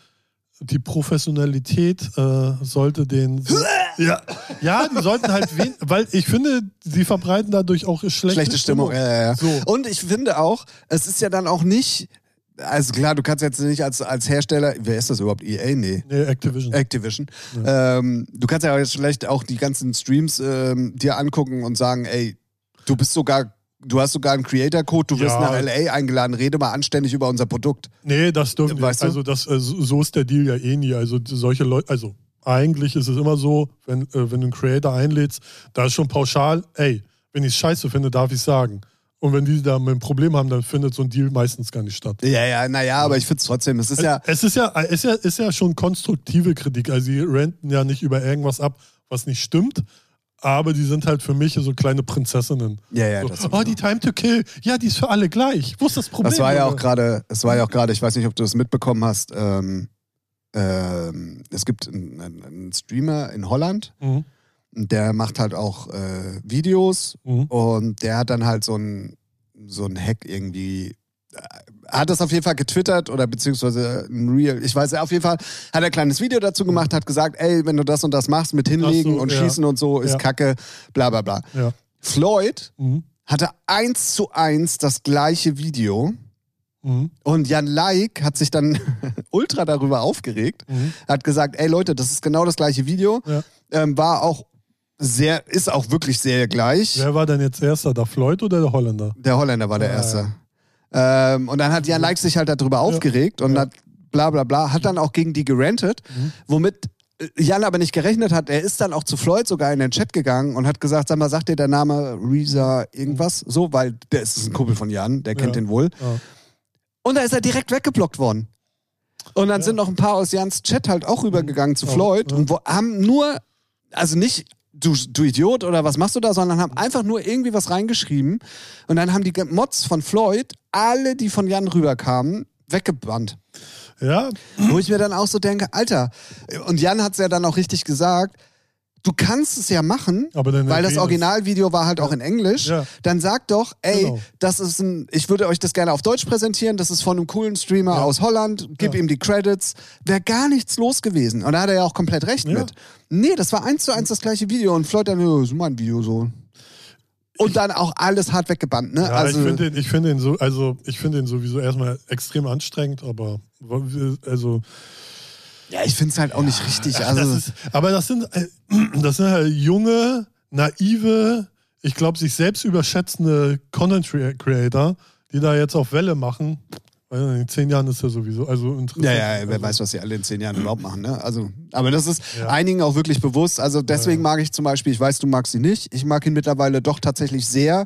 die Professionalität äh, sollte den. So, ja, ja, die sollten halt, wen, weil ich finde, sie verbreiten dadurch auch schlechte, Schlechte Stimmung. Ja, ja, ja. So. Und ich finde auch, es ist ja dann auch nicht. Also klar, du kannst jetzt nicht als, als Hersteller, wer ist das überhaupt? EA? Nee. Nee, Activision. Activision. Ähm, du kannst ja jetzt vielleicht auch die ganzen Streams ähm, dir angucken und sagen, ey, du bist sogar, du hast sogar einen Creator-Code, du wirst Ja. nach LA eingeladen, rede mal anständig über unser Produkt. Nee, das dürfen Weißt wir. du? Also das, äh, so so ist der Deal ja eh nie. Also solche Leute, also eigentlich ist es immer so, wenn, äh, wenn du einen Creator einlädst, da ist schon pauschal, ey, wenn ich es scheiße finde, darf ich sagen. Und wenn die da ein Problem haben, dann findet so ein Deal meistens gar nicht statt. Ja, ja, naja, aber ich finde es trotzdem, es ist ja, Es ist ja, es ist ja, ist ja schon konstruktive Kritik. Also die renten ja nicht über irgendwas ab, was nicht stimmt. Aber die sind halt für mich so kleine Prinzessinnen. ja, ja, So, das oh, die Time to Kill, ja, die ist für alle gleich. Wo ist das Problem? Das war ja auch gerade, es war ja auch gerade, ich weiß nicht, ob du das mitbekommen hast, ähm, ähm, es gibt einen, einen einen Streamer in Holland, Mhm. Der macht halt auch äh, Videos Mhm. und der hat dann halt so ein, so ein Hack irgendwie, äh, hat das auf jeden Fall getwittert oder beziehungsweise ein Real, ich weiß, auf jeden Fall hat er ein kleines Video dazu gemacht, hat gesagt, ey, wenn du das und das machst mit hinlegen so, und ja. schießen und so, ist Ja. Kacke, bla bla bla. Ja. Floyd Mhm. hatte eins zu eins das gleiche Video. Mhm. Und Jan Laik hat sich dann ultra darüber aufgeregt, Mhm. hat gesagt, ey Leute, das ist genau das gleiche Video, ähm, war auch sehr, ist auch wirklich sehr gleich. Wer war denn jetzt erster, der Floyd oder der Holländer? Der Holländer war der Ah, Erste. Ähm, und dann hat Jan Laik sich halt darüber aufgeregt und Ja. hat bla bla bla, hat dann auch gegen die gerantet, Mhm. womit äh, Jan aber nicht gerechnet hat. Er ist dann auch zu Floyd sogar in den Chat gegangen und hat gesagt, sag mal, sagt dir der Name Reza irgendwas? So, weil der ist ein Kumpel von Jan, der kennt Ja. den wohl. Ja. Und da ist er direkt weggeblockt worden. Und dann sind noch ein paar aus Jans Chat halt auch rübergegangen zu Floyd und wo, haben nur, also nicht du, du Idiot oder was machst du da, sondern haben einfach nur irgendwie was reingeschrieben und dann haben die Mods von Floyd alle, die von Jan rüberkamen, weggebannt. Ja, Wo ich mir dann auch so denke, Alter, und Jan hat es ja dann auch richtig gesagt, du kannst es ja machen, weil das. Originalvideo war halt auch in Englisch. Ja. Dann sag doch, ey, Genau. das ist ein, ich würde euch das gerne auf Deutsch präsentieren, das ist von einem coolen Streamer Ja. aus Holland, gib Ja. ihm die Credits. Wäre gar nichts los gewesen. Und da hat er ja auch komplett recht Ja. mit. Nee, das war eins zu eins das gleiche Video und Floyd dann, ja, ist mein Video so. Und dann auch alles hart weggebannt, ne? ja also, ich finde den, ich find den so, also ich finde den sowieso erstmal extrem anstrengend, aber also ja, ich finde es halt auch nicht richtig. Also, das ist, aber das sind, äh, das sind halt junge, naive, ich glaube, sich selbst überschätzende Content Creator, die da jetzt auf Welle machen. In zehn Jahren ist ja sowieso, also interessant. Ja, ja, wer also, weiß, was sie alle in zehn Jahren überhaupt machen. Ne? Also, aber das ist Ja. einigen auch wirklich bewusst. Also deswegen mag ich zum Beispiel, ich weiß, du magst ihn nicht. Ich mag ihn mittlerweile doch tatsächlich sehr.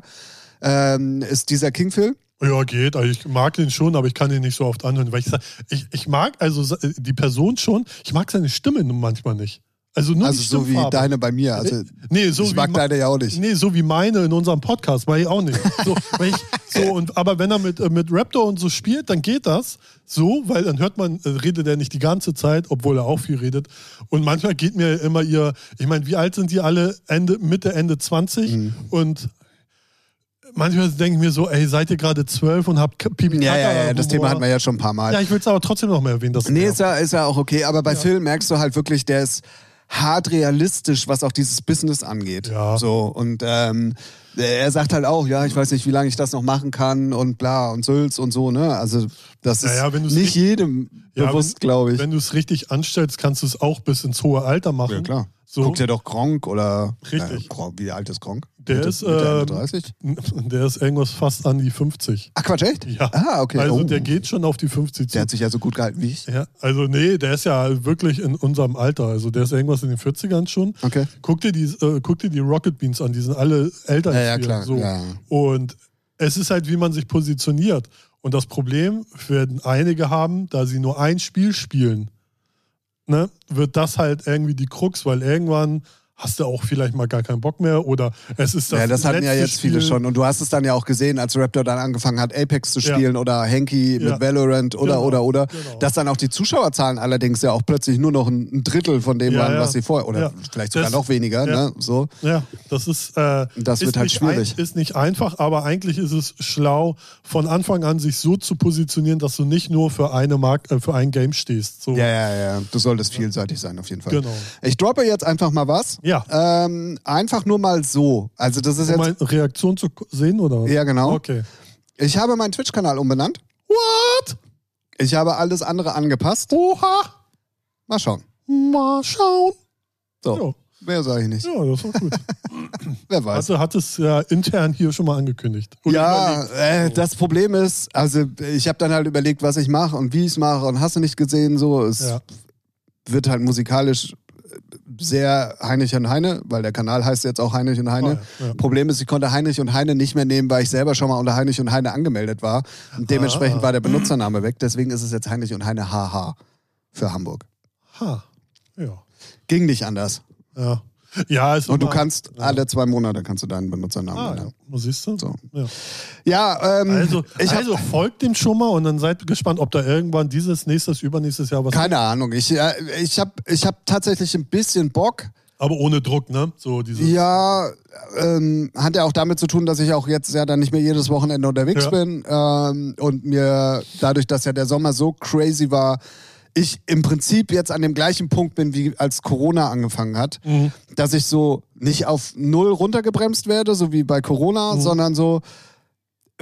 Ähm, ist dieser King-Film. Ja, geht. Also ich mag den schon, aber ich kann den nicht so oft anhören. Weil ich, sag, ich, ich mag also die Person schon, ich mag seine Stimme manchmal nicht. Also nur Also so wie deine bei mir. Also Nee, so ich mag ma- deine ja auch nicht. Nee, so wie meine in unserem Podcast, weil ich auch nicht. So, ich, so, und, aber wenn er mit, äh, mit Raptor und so spielt, dann geht das so, weil dann hört man, äh, redet er nicht die ganze Zeit, obwohl er auch viel redet. Und manchmal geht mir immer ihr, ich meine, wie alt sind die alle? Ende, Mitte, Ende 20 Mhm. und manchmal denke ich mir so, ey, seid ihr gerade zwölf und habt Pipi Ja, ja, ja, das? Thema hatten wir ja schon ein paar Mal. Ja, ich will es aber trotzdem noch mal erwähnen. Dass Nee, ist ja, ist ja auch okay, aber bei Phil merkst du halt wirklich, der ist hart realistisch, was auch dieses Business angeht. Ja. So, und ähm, er sagt halt auch, ja, ich weiß nicht, wie lange ich das noch machen kann und bla und Sülz und so, ne? Also, das ist Naja, nicht jedem Ja, bewusst, glaube ich. Wenn du es richtig anstellst, kannst du es auch bis ins hohe Alter machen. ja, klar. So. Guck dir doch Gronk oder. Richtig. Äh, wie alt ist Gronk? Der Mitte, ist, Mitte, Ende ähm, 30? Der ist irgendwas fast an die 50. Ach, Quatsch, echt? Ja. Ah, okay. Also oh. der geht schon auf die 50 zu. Der hat sich ja so gut gehalten wie ich. Ja, also nee, der ist ja wirklich in unserem Alter. Also der ist irgendwas in den 40ern schon. Okay. Guck dir die, äh, guck dir die Rocket Beans an, die sind alle älter Ja, ja, klar, So. ja. Und es ist halt, wie man sich positioniert. Und das Problem werden einige haben, da sie nur ein Spiel spielen, ne, wird das halt irgendwie die Krux, weil irgendwann hast du auch vielleicht mal gar keinen Bock mehr oder es ist das ja, das hatten ja jetzt viele Spiel. schon. Und du hast es dann ja auch gesehen, als Raptor dann angefangen hat, Apex zu Ja. spielen oder Henky Ja. mit Valorant oder, Genau, oder, oder. genau. Dass dann auch die Zuschauerzahlen allerdings ja auch plötzlich nur noch ein Drittel von dem Ja, waren, ja. was sie vorher, oder Ja. vielleicht sogar Das- noch weniger, ja. ne? So. Ja, das ist. Äh, Das ist wird halt schwierig. Ein, ist nicht einfach, aber eigentlich ist es schlau, von Anfang an sich so zu positionieren, dass du nicht nur für eine Mark äh, für ein Game stehst. So. Ja, ja, ja. Du solltest vielseitig sein, auf jeden Fall. Genau. Ich droppe jetzt einfach mal was. Ja. Ähm, einfach nur mal so. Also, das ist Um jetzt. eine Reaktion zu sehen, oder? Ja, genau. Okay. Ich habe meinen Twitch-Kanal umbenannt. What? Ich habe alles andere angepasst. Oha! Mal schauen. Mal schauen. So. Mehr sage ich nicht. Ja, das war gut. Wer weiß. Also hat es ja intern hier schon mal angekündigt. Oder Ja, äh, das Problem ist, also ich habe dann halt überlegt, was ich mache und wie ich es mache und hast du nicht gesehen, so es Ja. wird halt musikalisch sehr Heinrich und Heine, weil der Kanal heißt jetzt auch Heinrich und Heine. Ah, ja. Problem ist, ich konnte Heinrich und Heine nicht mehr nehmen, weil ich selber schon mal unter Heinrich und Heine angemeldet war. Und dementsprechend Ah. war der Benutzername weg. Deswegen ist es jetzt Heinrich und Heine HH für Hamburg. Ha. Ja. Ging nicht anders. Ja. Ja, ist Und du kannst ja. alle zwei Monate kannst du deinen Benutzernamen Ah, ändern. ja. Siehst du? So. Ja. Ja, ähm, Also, ich hab, also folgt dem schon mal und dann seid gespannt, ob da irgendwann dieses, nächstes, übernächstes Jahr was keine Ahnung. Ich, äh, ich habe ich hab tatsächlich ein bisschen Bock. Aber ohne Druck, ne? So diese. Ja, ähm, hat ja auch damit zu tun, dass ich auch jetzt ja dann nicht mehr jedes Wochenende unterwegs Ja. bin ähm, und mir dadurch, dass ja der Sommer so crazy war, ich im Prinzip jetzt an dem gleichen Punkt bin, wie als Corona angefangen hat, Mhm. dass ich so nicht auf null runtergebremst werde, so wie bei Corona, Mhm. sondern so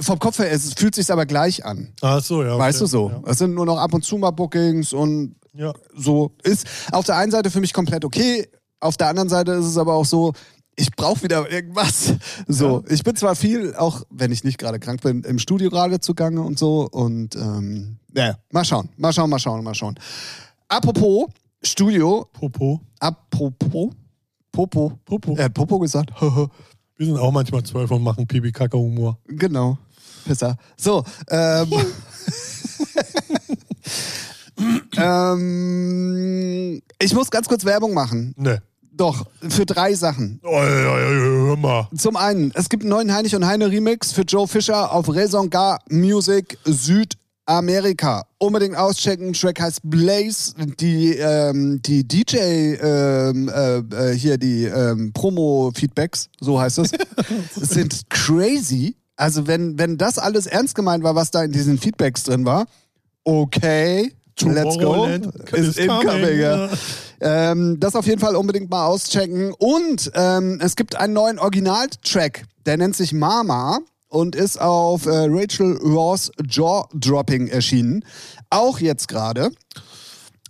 vom Kopf her, es fühlt sich aber gleich an. Ach so, ja. okay. Weißt du so? Es sind nur noch ab und zu mal Bookings und Ja. ja. so ist auf der einen Seite für mich komplett okay, auf der anderen Seite ist es aber auch so, ich brauche wieder irgendwas. So, ich bin zwar viel, auch wenn ich nicht gerade krank bin, im Studio gerade zugange und so und ähm, ja, mal schauen, mal schauen, mal schauen, mal schauen. Apropos Studio, Popo. apropos Popo, Popo. er hat Popo gesagt, Wir sind auch manchmal zwölf und machen Pipi-Kaka-Humor. genau, Pisser. So, ähm, Ähm, ich muss ganz kurz Werbung machen. Ne. Doch, für drei Sachen. Oh, hör mal. Zum einen, es gibt einen neuen Heinrich und Heine Remix für Joe Fischer auf Raison Gar Music Südamerika. Unbedingt auschecken. Track heißt Blaze. Die, ähm, die DJ, ähm, äh, äh, hier die ähm, Promo-Feedbacks, so heißt es, sind crazy. Also wenn, wenn das alles ernst gemeint war, was da in diesen Feedbacks drin war, okay, let's go. Is incoming, coming. ja. Ähm, das auf jeden Fall unbedingt mal auschecken. Und ähm, es gibt einen neuen Originaltrack, der nennt sich Mama und ist auf äh, Rachel Ross Jaw Dropping erschienen. Auch jetzt gerade.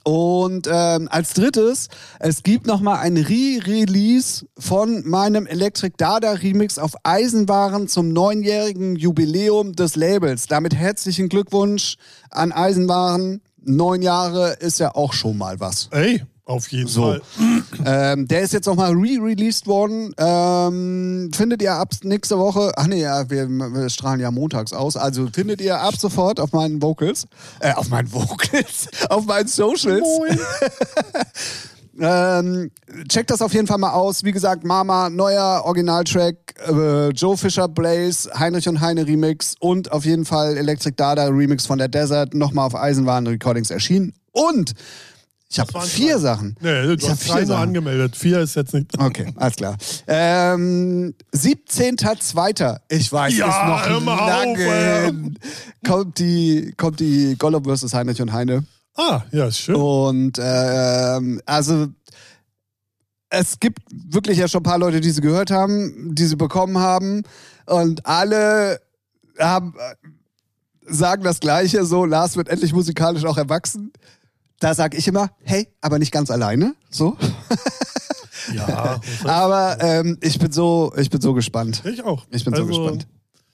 Und ähm, als drittes, es gibt nochmal ein Re-Release von meinem Electric Dada Remix auf Eisenwaren zum neunjährigen Jubiläum des Labels. Damit herzlichen Glückwunsch an Eisenwaren. Neun Jahre ist ja auch schon mal was. Ey, auf jeden So. Fall. Ähm, der ist jetzt nochmal re-released worden. Ähm, findet ihr ab nächste Woche, ach nee, ja, wir, wir strahlen ja montags aus, also findet ihr ab sofort auf meinen Vocals, äh, auf meinen Vocals, auf meinen Socials. Moin. Ähm, checkt das auf jeden Fall mal aus. Wie gesagt, Mama, neuer Originaltrack, äh, Joe Fischer Blaze, Heinrich und Heine Remix und auf jeden Fall Electric Dada Remix von der Desert nochmal auf Eisenwaren Recordings erschienen. Und ich habe vier drei. Sachen. Nee, du ich habe hast drei vier nur Sachen. angemeldet. Vier ist jetzt nicht. Okay, alles klar. Ähm, 17.02. Ich weiß, Ja, ist noch mal auf, lange. kommt die, kommt die Gollum vs. Heinrich und Heine. Ah, ja, ist schön. Und ähm, also es gibt wirklich ja schon ein paar Leute, die sie gehört haben, die sie bekommen haben. Und alle haben, äh, sagen das Gleiche, so, Lars wird endlich musikalisch auch erwachsen. Da sag ich immer, hey, aber nicht ganz alleine. So. Ja, Aber ähm, ich bin so, ich bin so gespannt. ich auch. Ich bin so Also, gespannt.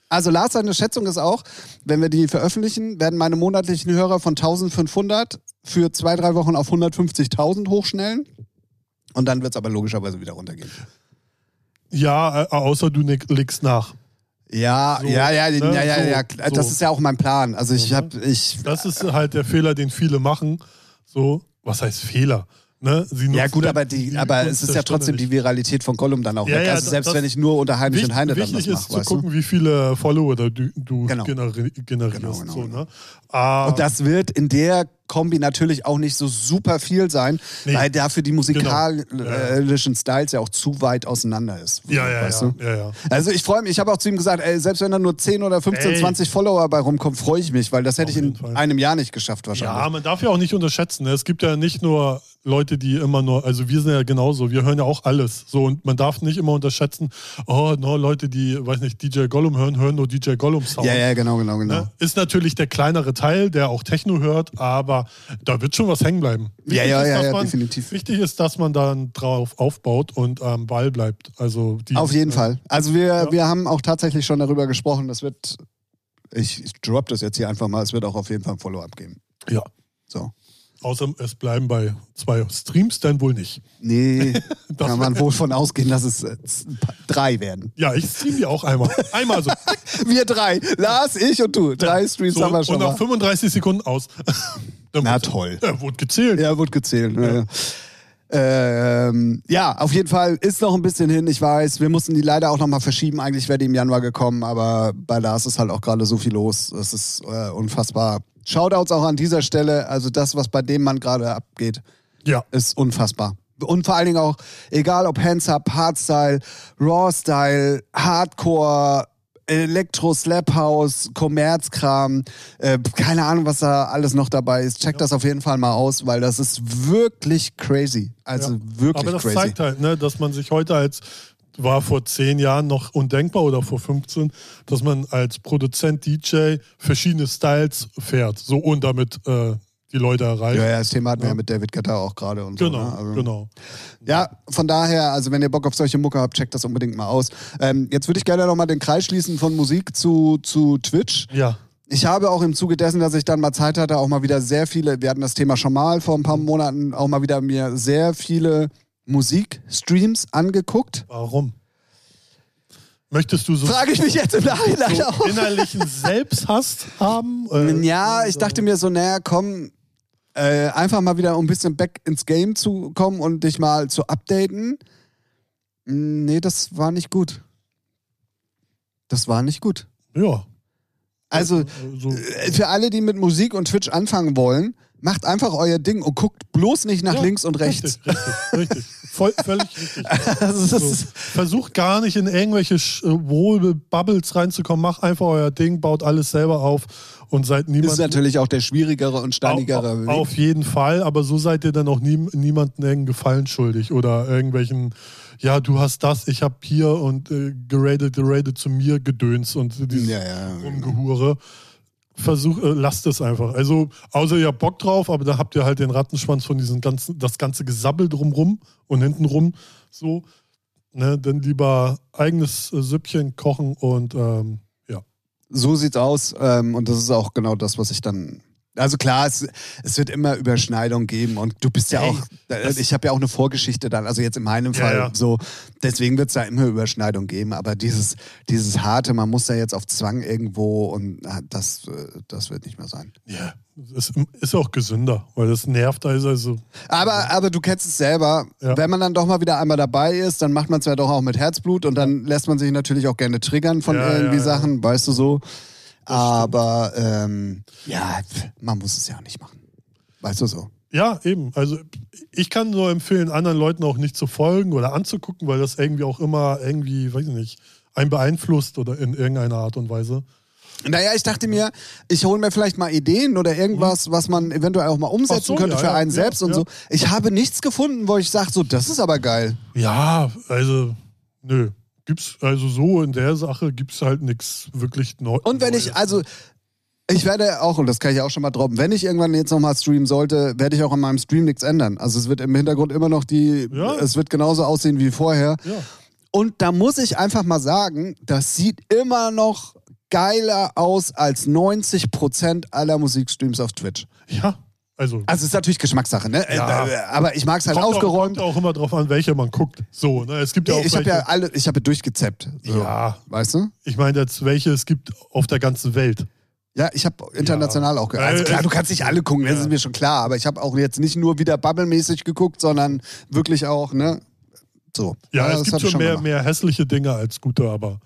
Also Lars, seine Schätzung ist auch, wenn wir die veröffentlichen, werden meine monatlichen Hörer von 1500 für zwei, drei Wochen auf 150.000 hochschnellen. Und dann wird es aber logischerweise wieder runtergehen. Ja, äh, außer du legst nach. Ja, So, ja, ja, ne? ja, ja, So, ja, klar. das so. ist ja auch mein Plan. Also ich So, ne? habe, ich, Das ist halt der Fehler, den viele machen. So, was heißt Fehler? Ne? Ja gut, aber die, aber es ist ja trotzdem die. Viralität von Gollum dann auch Ja, weg. ja, also selbst wenn ich nur unter Heinrich und Heine dann was Wichtig ist mache, zu weißt du? gucken, wie viele Follower du, du Genau. generi generierst. Genau, genau, so, genau. ne? Ah, Und das wird in der Kombi natürlich auch nicht so super viel sein, Nee. weil dafür die musikalischen Genau. Styles ja auch zu weit auseinander ist. ja, ja, ja, ja, ja. Also ich freue mich, ich habe auch zu ihm gesagt, ey, selbst wenn da nur 10 oder 15, Ey. 20 Follower bei rumkommen, freue ich mich, weil das hätte ich in Fall. einem Jahr nicht geschafft wahrscheinlich. Ja, man darf ja auch nicht unterschätzen. Ne? Es gibt ja nicht nur Leute, die immer nur, also wir sind ja genauso, wir hören ja auch alles. So und man darf nicht immer unterschätzen, oh, no, Leute, die, weiß nicht, DJ Gollum hören, hören nur DJ Gollum Sound. ja, ja, genau, genau, genau. Ne? Ist natürlich der kleinere Teil, der auch Techno hört, aber da wird schon was hängen bleiben. Ja, ja, ist, ja, ja, man, definitiv. Wichtig ist, dass man dann drauf aufbaut und am Ball bleibt. Also die, Auf jeden äh, Fall. Also wir, Ja. wir haben auch tatsächlich schon darüber gesprochen, das wird, ich, ich drop das jetzt hier einfach mal, es wird auch auf jeden Fall ein Follow-up geben. Ja. So. Außer es bleiben bei zwei Streams, dann wohl nicht. Nee, kann man wohl von ausgehen, dass es äh, drei werden. Ja, ich stream die auch einmal. Einmal so. Wir drei. Lars, ich und du. Drei Streams so haben wir schon und nach mal. 35 Sekunden aus. Dann Na wurde- toll. Ja, wurde gezählt. Ja, wird gezählt. Ja. Ähm, ja, auf jeden Fall ist noch ein bisschen hin. Ich weiß, wir mussten die leider auch noch mal verschieben. Eigentlich wäre die im Januar gekommen, aber bei Lars ist halt auch gerade so viel los. Das ist äh, unfassbar. Shoutouts auch an dieser Stelle. Also das, was bei dem Mann gerade abgeht, Ja. ist unfassbar. Und vor allen Dingen auch, egal ob Hands Up, Hardstyle, Raw Style, Hardcore, Elektro, Slap House, Kommerzkram, äh, keine Ahnung, was da alles noch dabei ist. Check das auf jeden Fall mal aus, weil das ist wirklich crazy. Also Ja. wirklich Aber das crazy. zeigt halt, ne, dass man sich heute als, war vor zehn Jahren noch undenkbar oder vor 15, dass man als Produzent DJ verschiedene Styles fährt. So und damit äh, die Leute erreicht. ja, ja, das Thema hatten wir Ja. ja mit David Guetta auch gerade und Genau, so. Ne? Also, genau. Ja, von daher, also wenn ihr Bock auf solche Mucke habt, checkt das unbedingt mal aus. Ähm, jetzt würde ich gerne nochmal den Kreis schließen von Musik zu, zu Twitch. Ja. Ich habe auch im Zuge dessen, dass ich dann mal Zeit hatte, auch mal wieder sehr viele, wir hatten das Thema schon mal vor ein paar Monaten, auch mal wieder mir sehr viele Musikstreams angeguckt. Warum? Möchtest du so Frage ich mich jetzt im Nachhinein so auch. innerlichen Selbsthass haben? Äh, Ja, ich dachte mir so, naja, komm, äh, einfach mal wieder um ein bisschen back ins Game zu kommen und dich mal zu updaten. Mm, Nee, das war nicht gut. Das war nicht gut. Ja. Also, so, äh, für alle, die mit Musik und Twitch anfangen wollen, macht einfach euer Ding und guckt bloß nicht nach ja, links und rechts. Richtig, richtig. richtig. Voll, völlig richtig. Also, So. ist, Versucht gar nicht in irgendwelche äh, wohl Bubbles reinzukommen. Macht einfach euer Ding, baut alles selber auf und seid ist niemand. natürlich auch der schwierigere und steinigere Auf, Weg. auf jeden Fall, aber so seid ihr dann auch nie, niemandem irgendeinen Gefallen schuldig oder irgendwelchen, ja, du hast das, ich hab hier und äh, geradet, geradet zu mir gedöns und dieses Ja, ja. Rumgehure. Versuch, äh, lasst es einfach. Also, außer ihr habt Bock drauf, aber da habt ihr halt den Rattenschwanz von diesem ganzen, das ganze Gesabbel drumrum und hintenrum so. Ne, dann lieber eigenes äh, Süppchen kochen und ähm, ja. So sieht's aus. Ähm, und das ist auch genau das, was ich dann. Also klar, es, es wird immer Überschneidung geben und du bist ja Ey, auch, äh, ich habe ja auch eine Vorgeschichte dann, also jetzt in meinem Ja, Fall ja. so, deswegen wird es da immer Überschneidung geben, aber dieses, dieses harte, man muss da jetzt auf Zwang irgendwo und äh, das, äh, das wird nicht mehr sein. Ja, es ist auch gesünder, weil das nervt also. also Aber, aber du kennst es selber, Ja. wenn man dann doch mal wieder einmal dabei ist, dann macht man es ja doch auch mit Herzblut und dann lässt man sich natürlich auch gerne triggern von Ja, irgendwie ja, ja. Sachen, weißt du so. Aber ähm, ja, man muss es ja auch nicht machen. Weißt du so. Ja, eben. Also ich kann nur empfehlen, anderen Leuten auch nicht zu folgen oder anzugucken, weil das irgendwie auch immer irgendwie, weiß ich nicht, einen beeinflusst oder in irgendeiner Art und Weise. Naja, ich dachte mir, ich hole mir vielleicht mal Ideen oder irgendwas, was man eventuell auch mal umsetzen so, könnte ja, für einen ja, selbst und ja. so. Ich habe nichts gefunden, wo ich sage, so, das ist aber geil. Ja, also, nö. Gibt's, also so in der Sache gibt's halt nichts wirklich Neues. Und wenn ich, also, ich werde auch, und das kann ich auch schon mal droppen, wenn ich irgendwann jetzt nochmal streamen sollte, werde ich auch an meinem Stream nichts ändern. Also es wird im Hintergrund immer noch die, Ja. es wird genauso aussehen wie vorher. Ja. Und da muss ich einfach mal sagen, das sieht immer noch geiler aus als 90% aller Musikstreams auf Twitch. Ja, also. Also es ist natürlich Geschmackssache, ne? Ja. Äh, Aber ich mag es halt kommt aufgeräumt. Auch, kommt auch immer drauf an, welche man guckt. So, ne? Es gibt ja auch ich habe ja alle, ich habe durchgezappt. So, Ja. Weißt du? ich meine jetzt, welche es gibt auf der ganzen Welt. Ja, ich habe international auch ge- Also Äh, klar, äh, du kannst nicht alle gucken, das ja. ist mir schon klar. Aber ich habe auch jetzt nicht nur wieder Bubble-mäßig geguckt, sondern wirklich auch, ne? So. Ja, das es gibt schon mehr, gemacht. mehr hässliche Dinge als gute, aber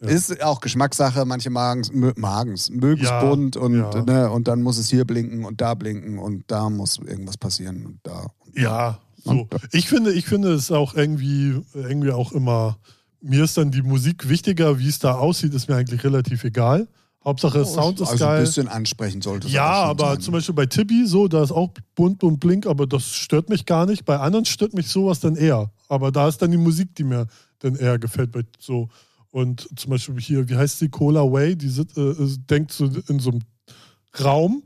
Ja. Ist auch Geschmackssache, manche magen's, magen's, mögen's Ja, bunt und, ne, und dann muss es hier blinken und da blinken und da muss irgendwas passieren und da. Ja, so. Ich finde, ich finde es auch irgendwie, irgendwie auch immer, mir ist dann die Musik wichtiger, wie es da aussieht, ist mir eigentlich relativ egal. Hauptsache Sound ist also ein geil. bisschen ansprechend sollte es Ja, aber sein. zum Beispiel bei Tibi, so, da ist auch bunt und blink, aber das stört mich gar nicht. Bei anderen stört mich sowas dann eher. Aber da ist dann die Musik, die mir dann eher gefällt. Bei, so. Und zum Beispiel hier, wie heißt die Cola Way? Die sit, äh, äh, denkt so in so einem Raum,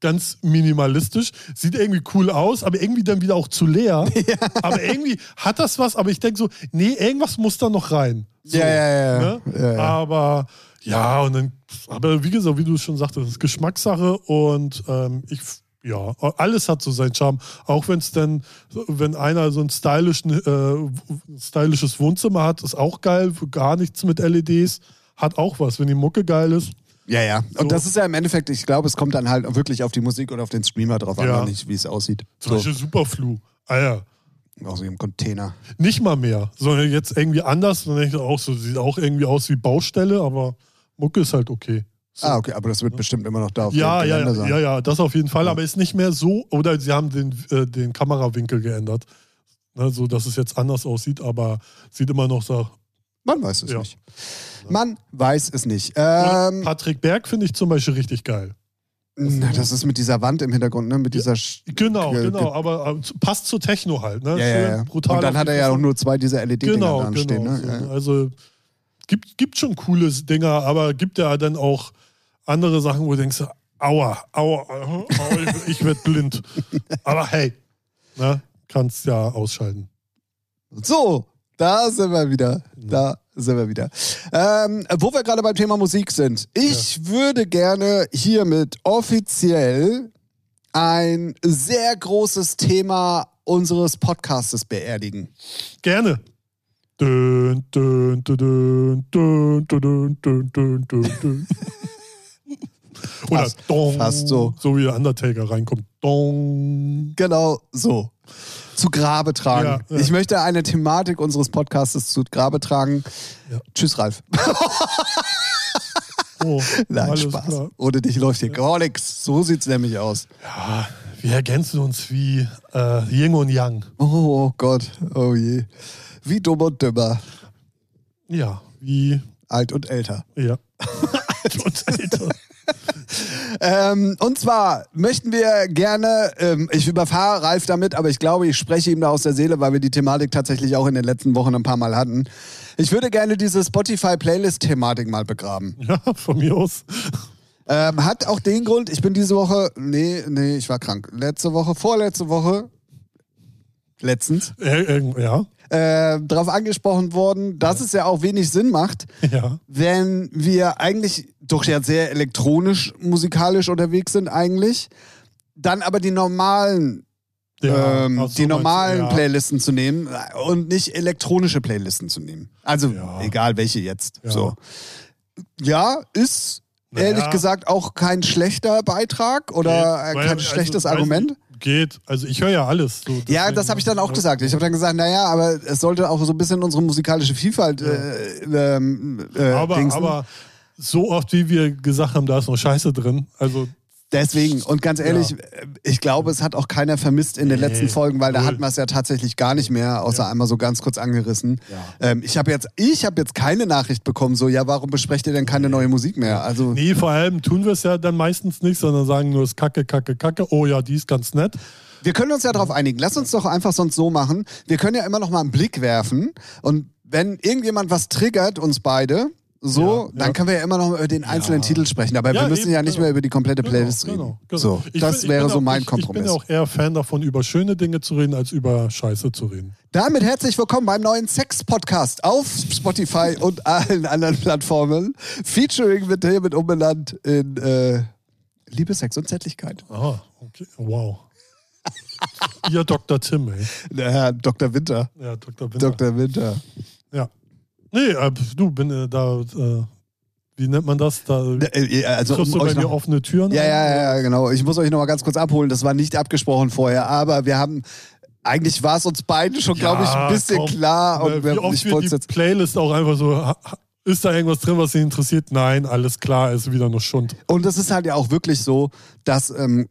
ganz minimalistisch, sieht irgendwie cool aus, aber irgendwie dann wieder auch zu leer. Aber irgendwie hat das was, aber ich denke so, nee, irgendwas muss da noch rein. So, Ja, ja, ja. Ne? Ja, ja. Aber ja, und dann, aber wie gesagt, wie du schon sagtest, das ist Geschmackssache und ähm, ich, ja, alles hat so seinen Charme. Auch wenn es dann, wenn einer so ein stylischen, äh, stylisches Wohnzimmer hat, ist auch geil, gar nichts mit LEDs, hat auch was, wenn die Mucke geil ist. Ja, ja. Und So. das ist ja im Endeffekt, ich glaube, es kommt dann halt wirklich auf die Musik und auf den Streamer drauf an, Ja. und nicht wie es aussieht. Zum So, Beispiel Superflu. Ah ja. auch so im Container. Nicht mal mehr, sondern jetzt irgendwie anders. Dann denke ich auch so, sieht auch irgendwie aus wie Baustelle, aber Mucke ist halt okay. So. Ah, okay, aber das wird bestimmt immer noch da auf Ja, dem ja, Gelände ja, sein. ja, ja, das auf jeden Fall, Ja. aber ist nicht mehr so, oder sie haben den, äh, den Kamerawinkel geändert, ne, so dass es jetzt anders aussieht, aber sieht immer noch so. Man weiß es Ja. nicht. Man weiß es nicht. Ähm, Patrick Berg finde ich zum Beispiel richtig geil. na, das ist mit dieser Wand im Hintergrund, ne? Mit dieser. Sch- Genau, ge- genau, aber äh, passt zu Techno halt, ne? Ja, ja, ja. brutal. Und dann hat er ja auch nur zwei dieser LED-Dinger genau, genau. stehen, ne? so, Ja, ja. Also gibt, gibt schon coole Dinger, aber gibt ja dann auch andere Sachen, wo du denkst, aua, aua, aua ich, ich werde blind. aber hey, ne, kannst ja ausschalten. So, da sind wir wieder. Da sind wir wieder. Ähm, wo wir gerade beim Thema Musik sind. Ich würde gerne hiermit offiziell ein sehr großes Thema unseres Podcastes beerdigen. Gerne. Dün, dün, dün, dün, dün, dün, dün, dün, dün, dün. Oder Fast- Dong, fast so. So wie der Undertaker reinkommt. Dong. Genau so. Zu Grabe tragen. Ja, ja. Ich möchte eine Thematik unseres Podcasts zu Grabe tragen. Ja. Tschüss, Ralf. Oh, Nein, Spaß. klar. Ohne dich läuft hier gar nichts. So sieht's nämlich aus. Ja, wir ergänzen uns wie äh, Yin und Yang. Oh, oh Gott, oh je. Wie dumm und dümmer. Ja, wie. Alt und älter. Ja. Alt und älter. Ähm, und zwar möchten wir gerne, ähm, ich überfahre Ralf damit, aber ich glaube, ich spreche ihm da aus der Seele, weil wir die Thematik tatsächlich auch in den letzten Wochen ein paar Mal hatten. Ich würde gerne diese Spotify-Playlist-Thematik mal begraben. Ja, von mir aus. Ähm, hat auch den Grund, ich bin diese Woche, nee, nee, ich war krank. Letzte Woche, vorletzte Woche, letztens, Äh, äh, ja, äh, darauf angesprochen worden, dass es ja auch wenig Sinn macht, ja. wenn wir eigentlich doch ja sehr elektronisch musikalisch unterwegs sind eigentlich, dann aber die normalen ja. ähm, so, die normalen ja. Playlisten zu nehmen und nicht elektronische Playlisten zu nehmen. Also Ja. egal welche jetzt. Ja. So. Ja, ist ehrlich gesagt auch kein schlechter Beitrag oder äh, kein also, schlechtes weiß Argument. Geht. Also ich höre ja alles. So, Ja, das habe ich dann auch gesagt. Ich habe dann gesagt, naja, aber es sollte auch so ein bisschen unsere musikalische Vielfalt äh, ähm, äh, aber, aber so oft, wie wir gesagt haben, da ist noch Scheiße drin. Also Deswegen, und ganz ehrlich, Ja. ich glaube, es hat auch keiner vermisst in den Nee, letzten Folgen, weil da null. hatten wir es ja tatsächlich gar nicht mehr, außer Ja. einmal so ganz kurz angerissen. Ja. Ähm, ich habe jetzt, ich habe jetzt keine Nachricht bekommen, so, ja, warum besprecht ihr denn keine neue Musik mehr? Also, nee, vor allem tun wir es ja dann meistens nicht, sondern sagen nur, es ist Kacke, Kacke, Kacke. Oh ja, die ist ganz nett. wir können uns ja darauf einigen. Lass uns doch einfach sonst so machen. Wir können ja immer noch mal einen Blick werfen und wenn irgendjemand was triggert, uns beide, so, Ja, dann ja. können wir ja immer noch über den einzelnen Ja. Titel sprechen. Aber wir müssen eben, ja nicht genau. mehr über die komplette Genau, Playlist reden. genau, genau. So, Ich das bin- wäre so auch, mein ich, Kompromiss. Ich bin auch eher Fan davon, über schöne Dinge zu reden, als über Scheiße zu reden. Damit herzlich willkommen beim neuen Sex-Podcast auf Spotify und allen anderen Plattformen. Featuring mit Themen umbenannt in äh, Liebe, Sex und Zärtlichkeit. Ah, okay. Wow. Ihr Dr. Tim, ey. Der Herr Dr. Winter. Ja, Dr. Winter. Dr. Winter. Ja. Nee, äh, du, bin äh, da, äh, wie nennt man das? Da Äh, Also, triffst um du bei mir noch, offene Türen ja, ja, ja, ja, genau. Ich muss euch noch mal ganz kurz abholen. Das war nicht abgesprochen vorher, aber wir haben. Eigentlich war es uns beiden schon, glaube ich, ein bisschen komm. klar. Und Äh, wir, Wie oft wollte die jetzt. Playlist auch einfach so, ist da irgendwas drin, was Sie interessiert? Nein, alles klar, ist wieder nur Schund. Und es ist halt ja auch wirklich so, dass ähm,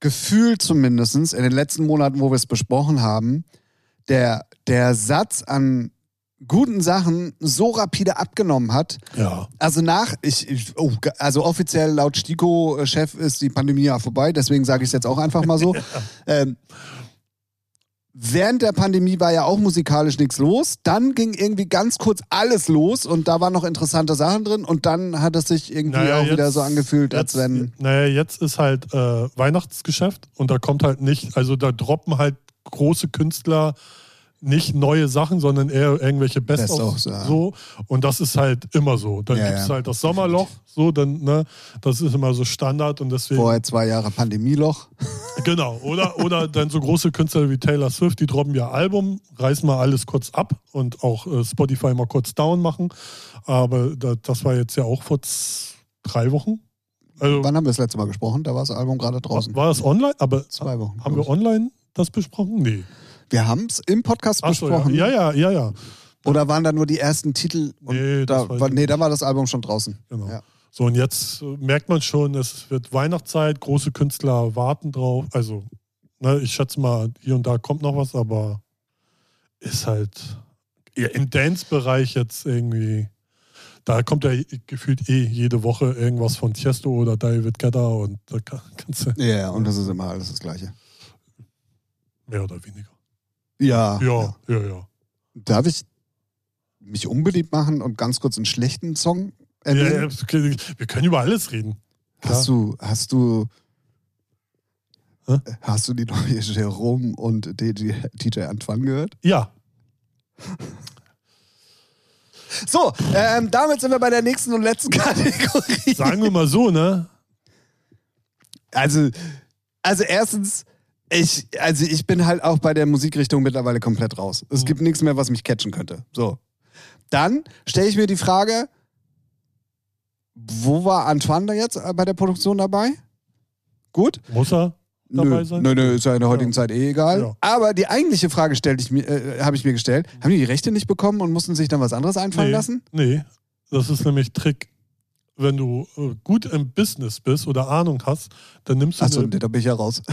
gefühlt zumindest in den letzten Monaten, wo wir es besprochen haben, der, der Satz an guten Sachen so rapide abgenommen hat. Ja. Also nach, ich, ich oh, also offiziell laut STIKO-Chef ist die Pandemie ja vorbei, deswegen sage ich es jetzt auch einfach mal so. ähm, Während der Pandemie war ja auch musikalisch nichts los. Dann ging irgendwie ganz kurz alles los und da waren noch interessante Sachen drin und dann hat es sich irgendwie Naja, auch wieder jetzt- so angefühlt, als Jetzt, wenn. Naja, jetzt ist halt äh, Weihnachtsgeschäft und da kommt halt nicht, also da droppen halt große Künstler nicht neue Sachen, sondern eher irgendwelche Best-ofs Best-ofs, ja. so. Und das ist halt immer so. Dann Ja, gibt es ja. halt das Sommerloch, so, dann, ne, das ist immer so Standard und deswegen. Vorher zwei Jahre Pandemieloch. Genau. Oder, oder dann so große Künstler wie Taylor Swift, die droppen ihr Album, reißen mal alles kurz ab und auch äh, Spotify mal kurz down machen. Aber da, das war jetzt ja auch vor drei Wochen. Also Wann haben wir das letzte Mal gesprochen? Da war das Album gerade draußen. war das online? Aber Zwei Wochen. haben wir online das besprochen? Nee. Wir haben es im Podcast Ach so, besprochen. ja, ja, ja, ja. Oder waren da nur die ersten Titel? Nee, da, war, nee, da war das Album schon draußen. Genau. Ja. So, und jetzt äh, merkt man schon, es wird Weihnachtszeit, große Künstler warten drauf. Also, ne, ich schätze mal, hier und da kommt noch was, aber ist halt ja, im Dance-Bereich jetzt irgendwie. Da kommt ja gefühlt eh jede Woche irgendwas von Tiesto oder David Guetta und da kann- kannst du Ja, und das ist immer alles das Gleiche. mehr oder weniger. Ja. Ja, ja, ja. Darf ich mich unbeliebt machen und ganz kurz einen schlechten Song ja, erwähnen? ja wir können über alles reden. Hast du, hast du, Hä? hast du die neue Jerome und DJ, DJ Antoine gehört? Ja, So, ähm, damit sind wir bei der nächsten und letzten Kategorie. sagen wir mal so, ne? Also, also erstens, ich, also ich bin halt auch bei der Musikrichtung mittlerweile komplett raus. Es Mhm. gibt nichts mehr, was mich catchen könnte. So. Dann stelle ich mir die Frage, Wo war Antoine da jetzt äh, bei der Produktion dabei? Gut? Muss er dabei nö, sein? Nö, nö, ist ja in der heutigen Ja. Zeit eh egal. Ja. Aber die eigentliche Frage stellte ich mir, äh, habe ich mir gestellt. Haben die die Rechte nicht bekommen und mussten sich dann was anderes einfallen nee, lassen? Nee, das ist nämlich Trick. Wenn du äh, gut im Business bist oder Ahnung hast, dann nimmst du Achso, eine, nee, da bin ich ja raus.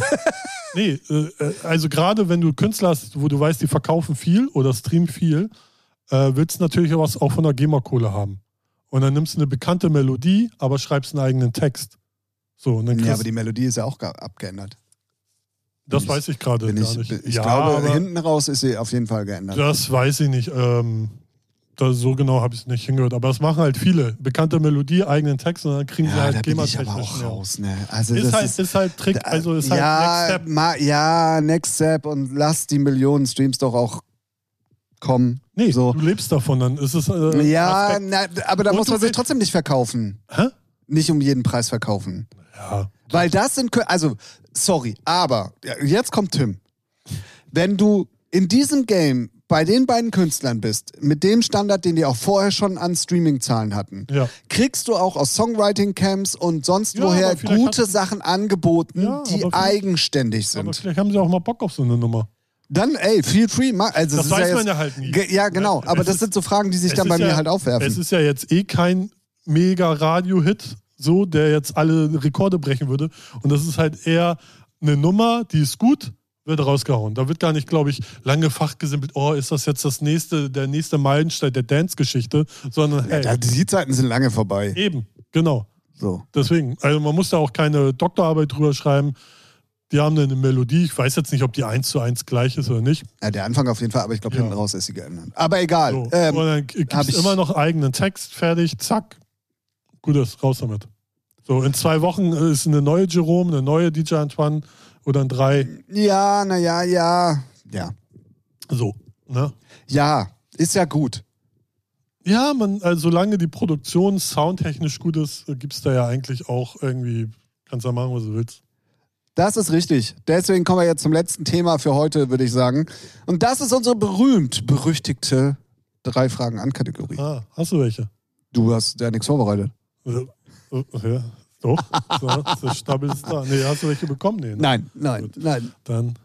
Nee, äh, äh, also gerade wenn du Künstler hast, wo du weißt, die verkaufen viel oder streamen viel, willst du natürlich auch was auch von der GEMA-Kohle haben. Und dann nimmst du eine bekannte Melodie, aber schreibst einen eigenen Text. So, und dann kriegst, ja, aber die Melodie ist ja auch abgeändert. das ich- weiß ich gerade gar ich nicht. ich ja, glaube, hinten raus ist sie auf jeden Fall geändert. das weiß ich nicht. Ähm, das, so genau habe ich es nicht hingehört. Aber das machen halt viele. Bekannte Melodie, eigenen Text und dann kriegen sie ja, halt da bin ich aber auch raus. Ne? Also Ist das halt, ist, ist halt Trick, also ist halt ja, Next Step. ma, ja, Next Step und lass die Millionen Streams doch auch kommen. Nee, so. du lebst davon, dann ist es. Äh, Ja, na, aber da Und muss man sich trotzdem nicht verkaufen. Hä? Nicht um jeden Preis verkaufen. Ja. Weil das sind, also, sorry, aber jetzt kommt Tim. Wenn du in diesem Game bei den beiden Künstlern bist, mit dem Standard, den die auch vorher schon an Streaming-Zahlen hatten, Ja. kriegst du auch aus Songwriting-Camps und sonst Ja, woher aber gute hast du- Sachen angeboten, Ja, die aber eigenständig Aber sind. vielleicht haben sie auch mal Bock auf so eine Nummer. Dann, ey, feel free. Also, Das es ist weiß ja, man jetzt, ja halt nie. Ge- Ja, genau. Es Aber das ist- sind so Fragen, die sich Es dann bei mir halt aufwerfen. Es ist ja jetzt eh kein mega Radio-Hit, so, der jetzt alle Rekorde brechen würde. Und das ist halt eher eine Nummer, die ist gut, wird rausgehauen. Da wird gar nicht, glaube ich, lange fachgesimpelt, oh, ist das jetzt das nächste, der nächste Meilenstein der Dance-Geschichte, sondern hey, ja, die Zeiten sind lange vorbei. eben, genau. So. Deswegen, also man muss da auch keine Doktorarbeit drüber schreiben. Die haben eine Melodie, ich weiß jetzt nicht, ob die eins zu eins gleich ist oder nicht. Ja, der Anfang auf jeden Fall, aber ich glaube, Ja. hinten raus ist sie geändert. Aber egal. So. Ähm, und dann gibt es immer noch eigenen Text, fertig, zack. Gutes, raus damit. So, in zwei Wochen ist eine neue Jerome, eine neue DJ Antoine oder in drei. ja, naja, ja. Ja. So, ne? Ja, ist ja gut. Ja, man, also solange die Produktion soundtechnisch gut ist, gibt es da ja eigentlich auch irgendwie, kannst du ja machen, was du willst. Das ist richtig. Deswegen kommen wir jetzt zum letzten Thema für heute, würde ich sagen. Und das ist unsere berühmt-berüchtigte drei Fragen an Kategorie. Ah, hast du welche? Du hast ja nichts vorbereitet. Äh, äh, Ja, doch. So, der Stapel ist da. Nee, hast du welche bekommen? Nee, ne? Nein, nein, Gut. nein. Dann.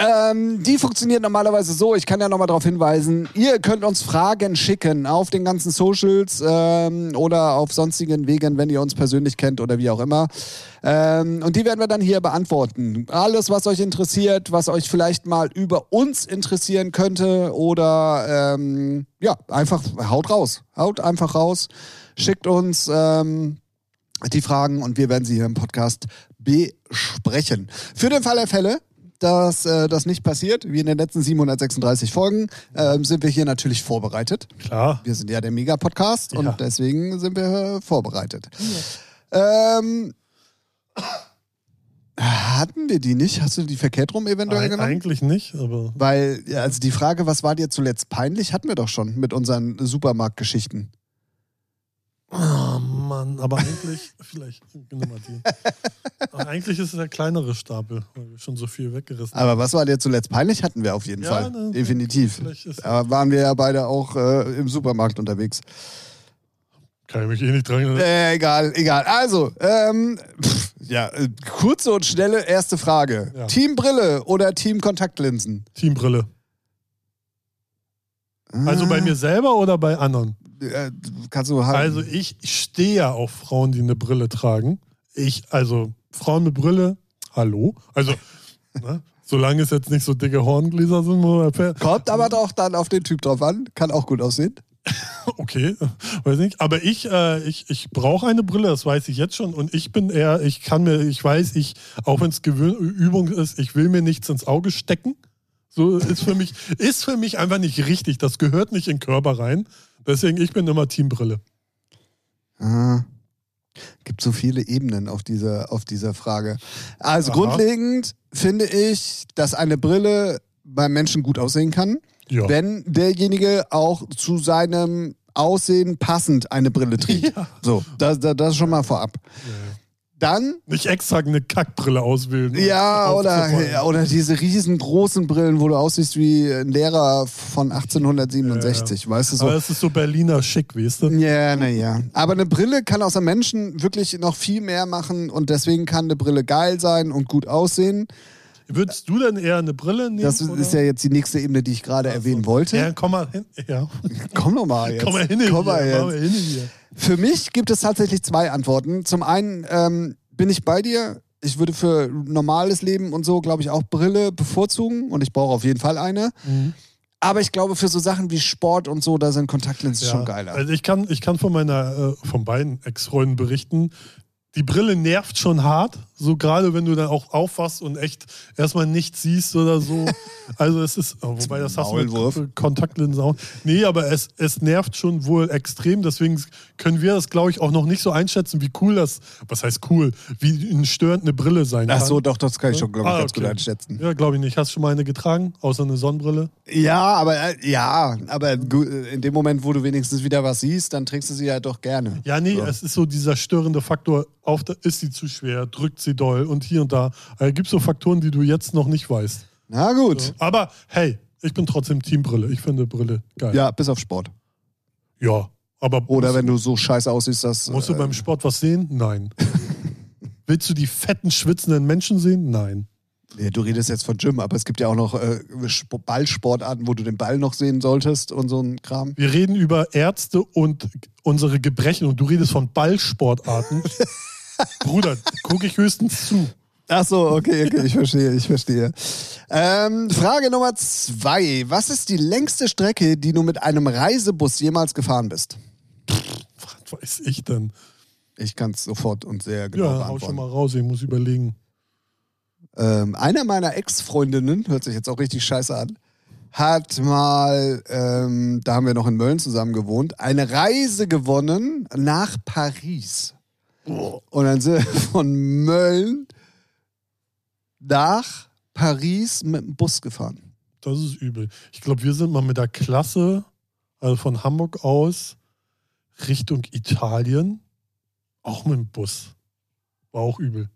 Ähm, die funktioniert normalerweise so. Ich kann ja nochmal darauf hinweisen. Ihr könnt uns Fragen schicken auf den ganzen Socials ähm, oder auf sonstigen Wegen, wenn ihr uns persönlich kennt oder wie auch immer. Ähm, und die werden wir dann hier beantworten. Alles, was euch interessiert, was euch vielleicht mal über uns interessieren könnte oder ähm, ja, einfach haut raus. Haut einfach raus. Schickt uns ähm, die Fragen und wir werden sie hier im Podcast besprechen. Für den Fall der Fälle, dass äh, das nicht passiert, wie in den letzten 736 Folgen, ähm, sind wir hier natürlich vorbereitet. Klar. Wir sind ja der Mega-Podcast Ja. und deswegen sind wir äh, vorbereitet. Ähm, hatten wir die nicht? Hast du die verkehrt rum eventuell Eig genommen? eigentlich nicht, aber. Weil, ja, also die Frage, was war dir zuletzt peinlich, hatten wir doch schon mit unseren Supermarktgeschichten. Oh Mann, aber eigentlich, vielleicht, nimm mal die. Aber eigentlich ist es der kleinere Stapel, weil wir schon so viel weggerissen haben. Aber was war dir zuletzt peinlich, hatten wir auf jeden Ja, Fall. ne, Definitiv. Da waren wir ja beide auch äh, im Supermarkt unterwegs. kann ich mich eh nicht dran. Äh, egal, egal. Also, ähm, pff, ja, äh, kurze und schnelle erste Frage. Ja. Team Brille oder Team Kontaktlinsen? Teambrille. Also bei mir selber oder bei anderen? Äh, kannst du haben. Also ich stehe ja auf Frauen, die eine Brille tragen. Ich, also Frauen mit Brille, hallo. Also, ne, solange es jetzt nicht so dicke Horngläser sind, Kommt aber doch dann auf den Typ drauf an. Kann auch gut aussehen. okay, weiß nicht. Aber ich, äh, ich, ich brauche eine Brille, das weiß ich jetzt schon. Und ich bin eher, ich kann mir, ich weiß, ich, auch wenn es Übung ist, ich will mir nichts ins Auge stecken. So ist für mich, ist für mich einfach nicht richtig. Das gehört nicht in den Körper rein. Deswegen, ich bin immer Teambrille. Ah. Gibt so viele Ebenen auf dieser, auf dieser Frage. Also Aha. grundlegend finde ich, dass eine Brille beim Menschen gut aussehen kann, Ja. wenn derjenige auch zu seinem Aussehen passend eine Brille trägt. Ja. So, das, das, das schon mal vorab. Dann Nicht extra eine Kackbrille auswählen. Ja, oder, oder diese riesengroßen Brillen, wo du aussiehst wie ein Lehrer von 1867, weißt du so. Aber es ist so Berliner schick, weißt du? Ja, naja. Aber eine Brille kann aus einem Menschen wirklich noch viel mehr machen und deswegen kann eine Brille geil sein und gut aussehen. Würdest du denn eher eine Brille nehmen? Das oder? ist ja jetzt die nächste Ebene, die ich gerade erwähnen wollte. Ja, komm mal hin. Ja. Komm doch mal jetzt. Komm mal hin. Komm mal hier. jetzt. Hin hier. Für mich gibt es tatsächlich zwei Antworten. Zum einen ähm, bin ich bei dir. Ich würde für normales Leben und so, glaube ich, auch Brille bevorzugen und ich brauche auf jeden Fall eine. Mhm. Aber ich glaube, für so Sachen wie Sport und so, da sind Kontaktlinsen Ja. schon geiler. Also ich kann, ich kann von meiner, äh, von beiden Ex-Freunden berichten. Die Brille nervt schon hart, so gerade wenn du dann auch aufwachst und echt erstmal nichts siehst oder so. Also es ist, oh, wobei das hast du mit Kontaktlinsen auch. Nee, aber es, es nervt schon wohl extrem, deswegen können wir das, glaube ich, auch noch nicht so einschätzen, wie cool das, was heißt cool, wie störend eine Brille sein kann. Ach so, doch, das kann ich schon, glaube ich, Ah, ganz okay. gut einschätzen. Ja, glaube ich nicht. Hast du schon mal eine getragen, außer eine Sonnenbrille? Ja, aber äh, ja, aber gu- in dem Moment, wo du wenigstens wieder was siehst, dann trägst du sie ja doch gerne. Ja, nee, So. es ist so dieser störende Faktor, auf ist sie zu schwer, drückt sie doll und hier und da. Also, gibt so Faktoren, die du jetzt noch nicht weißt. Na gut. So. Aber hey, ich bin trotzdem Teambrille. Ich finde Brille geil. Ja, bis auf Sport. Ja, aber Oder wenn du so scheiße aussiehst, dass. musst du äh, beim Sport was sehen? Nein. Willst du die fetten, schwitzenden Menschen sehen? Nein. Nee, du redest jetzt von Gym, aber es gibt ja auch noch äh, Sp- Ballsportarten, wo du den Ball noch sehen solltest und so ein Kram. Wir reden über Ärzte und unsere Gebrechen und du redest von Ballsportarten. Bruder, gucke ich höchstens zu. Ach so, okay, okay, ich verstehe, ich verstehe. Ähm, Frage Nummer zwei. Was ist die längste Strecke, die du mit einem Reisebus jemals gefahren bist? Was weiß ich denn? Ich kann es sofort und sehr genau ja, hau beantworten. schon mal raus, ich muss überlegen. Ähm, einer meiner Ex-Freundinnen, hört sich jetzt auch richtig scheiße an, hat mal, ähm, da haben wir noch in Mölln zusammen gewohnt, eine Reise gewonnen nach Paris. Und dann sind wir von Mölln nach Paris mit dem Bus gefahren. Das ist übel. Ich glaube, wir sind mal mit der Klasse, also von Hamburg aus, Richtung Italien, auch mit dem Bus. War auch übel.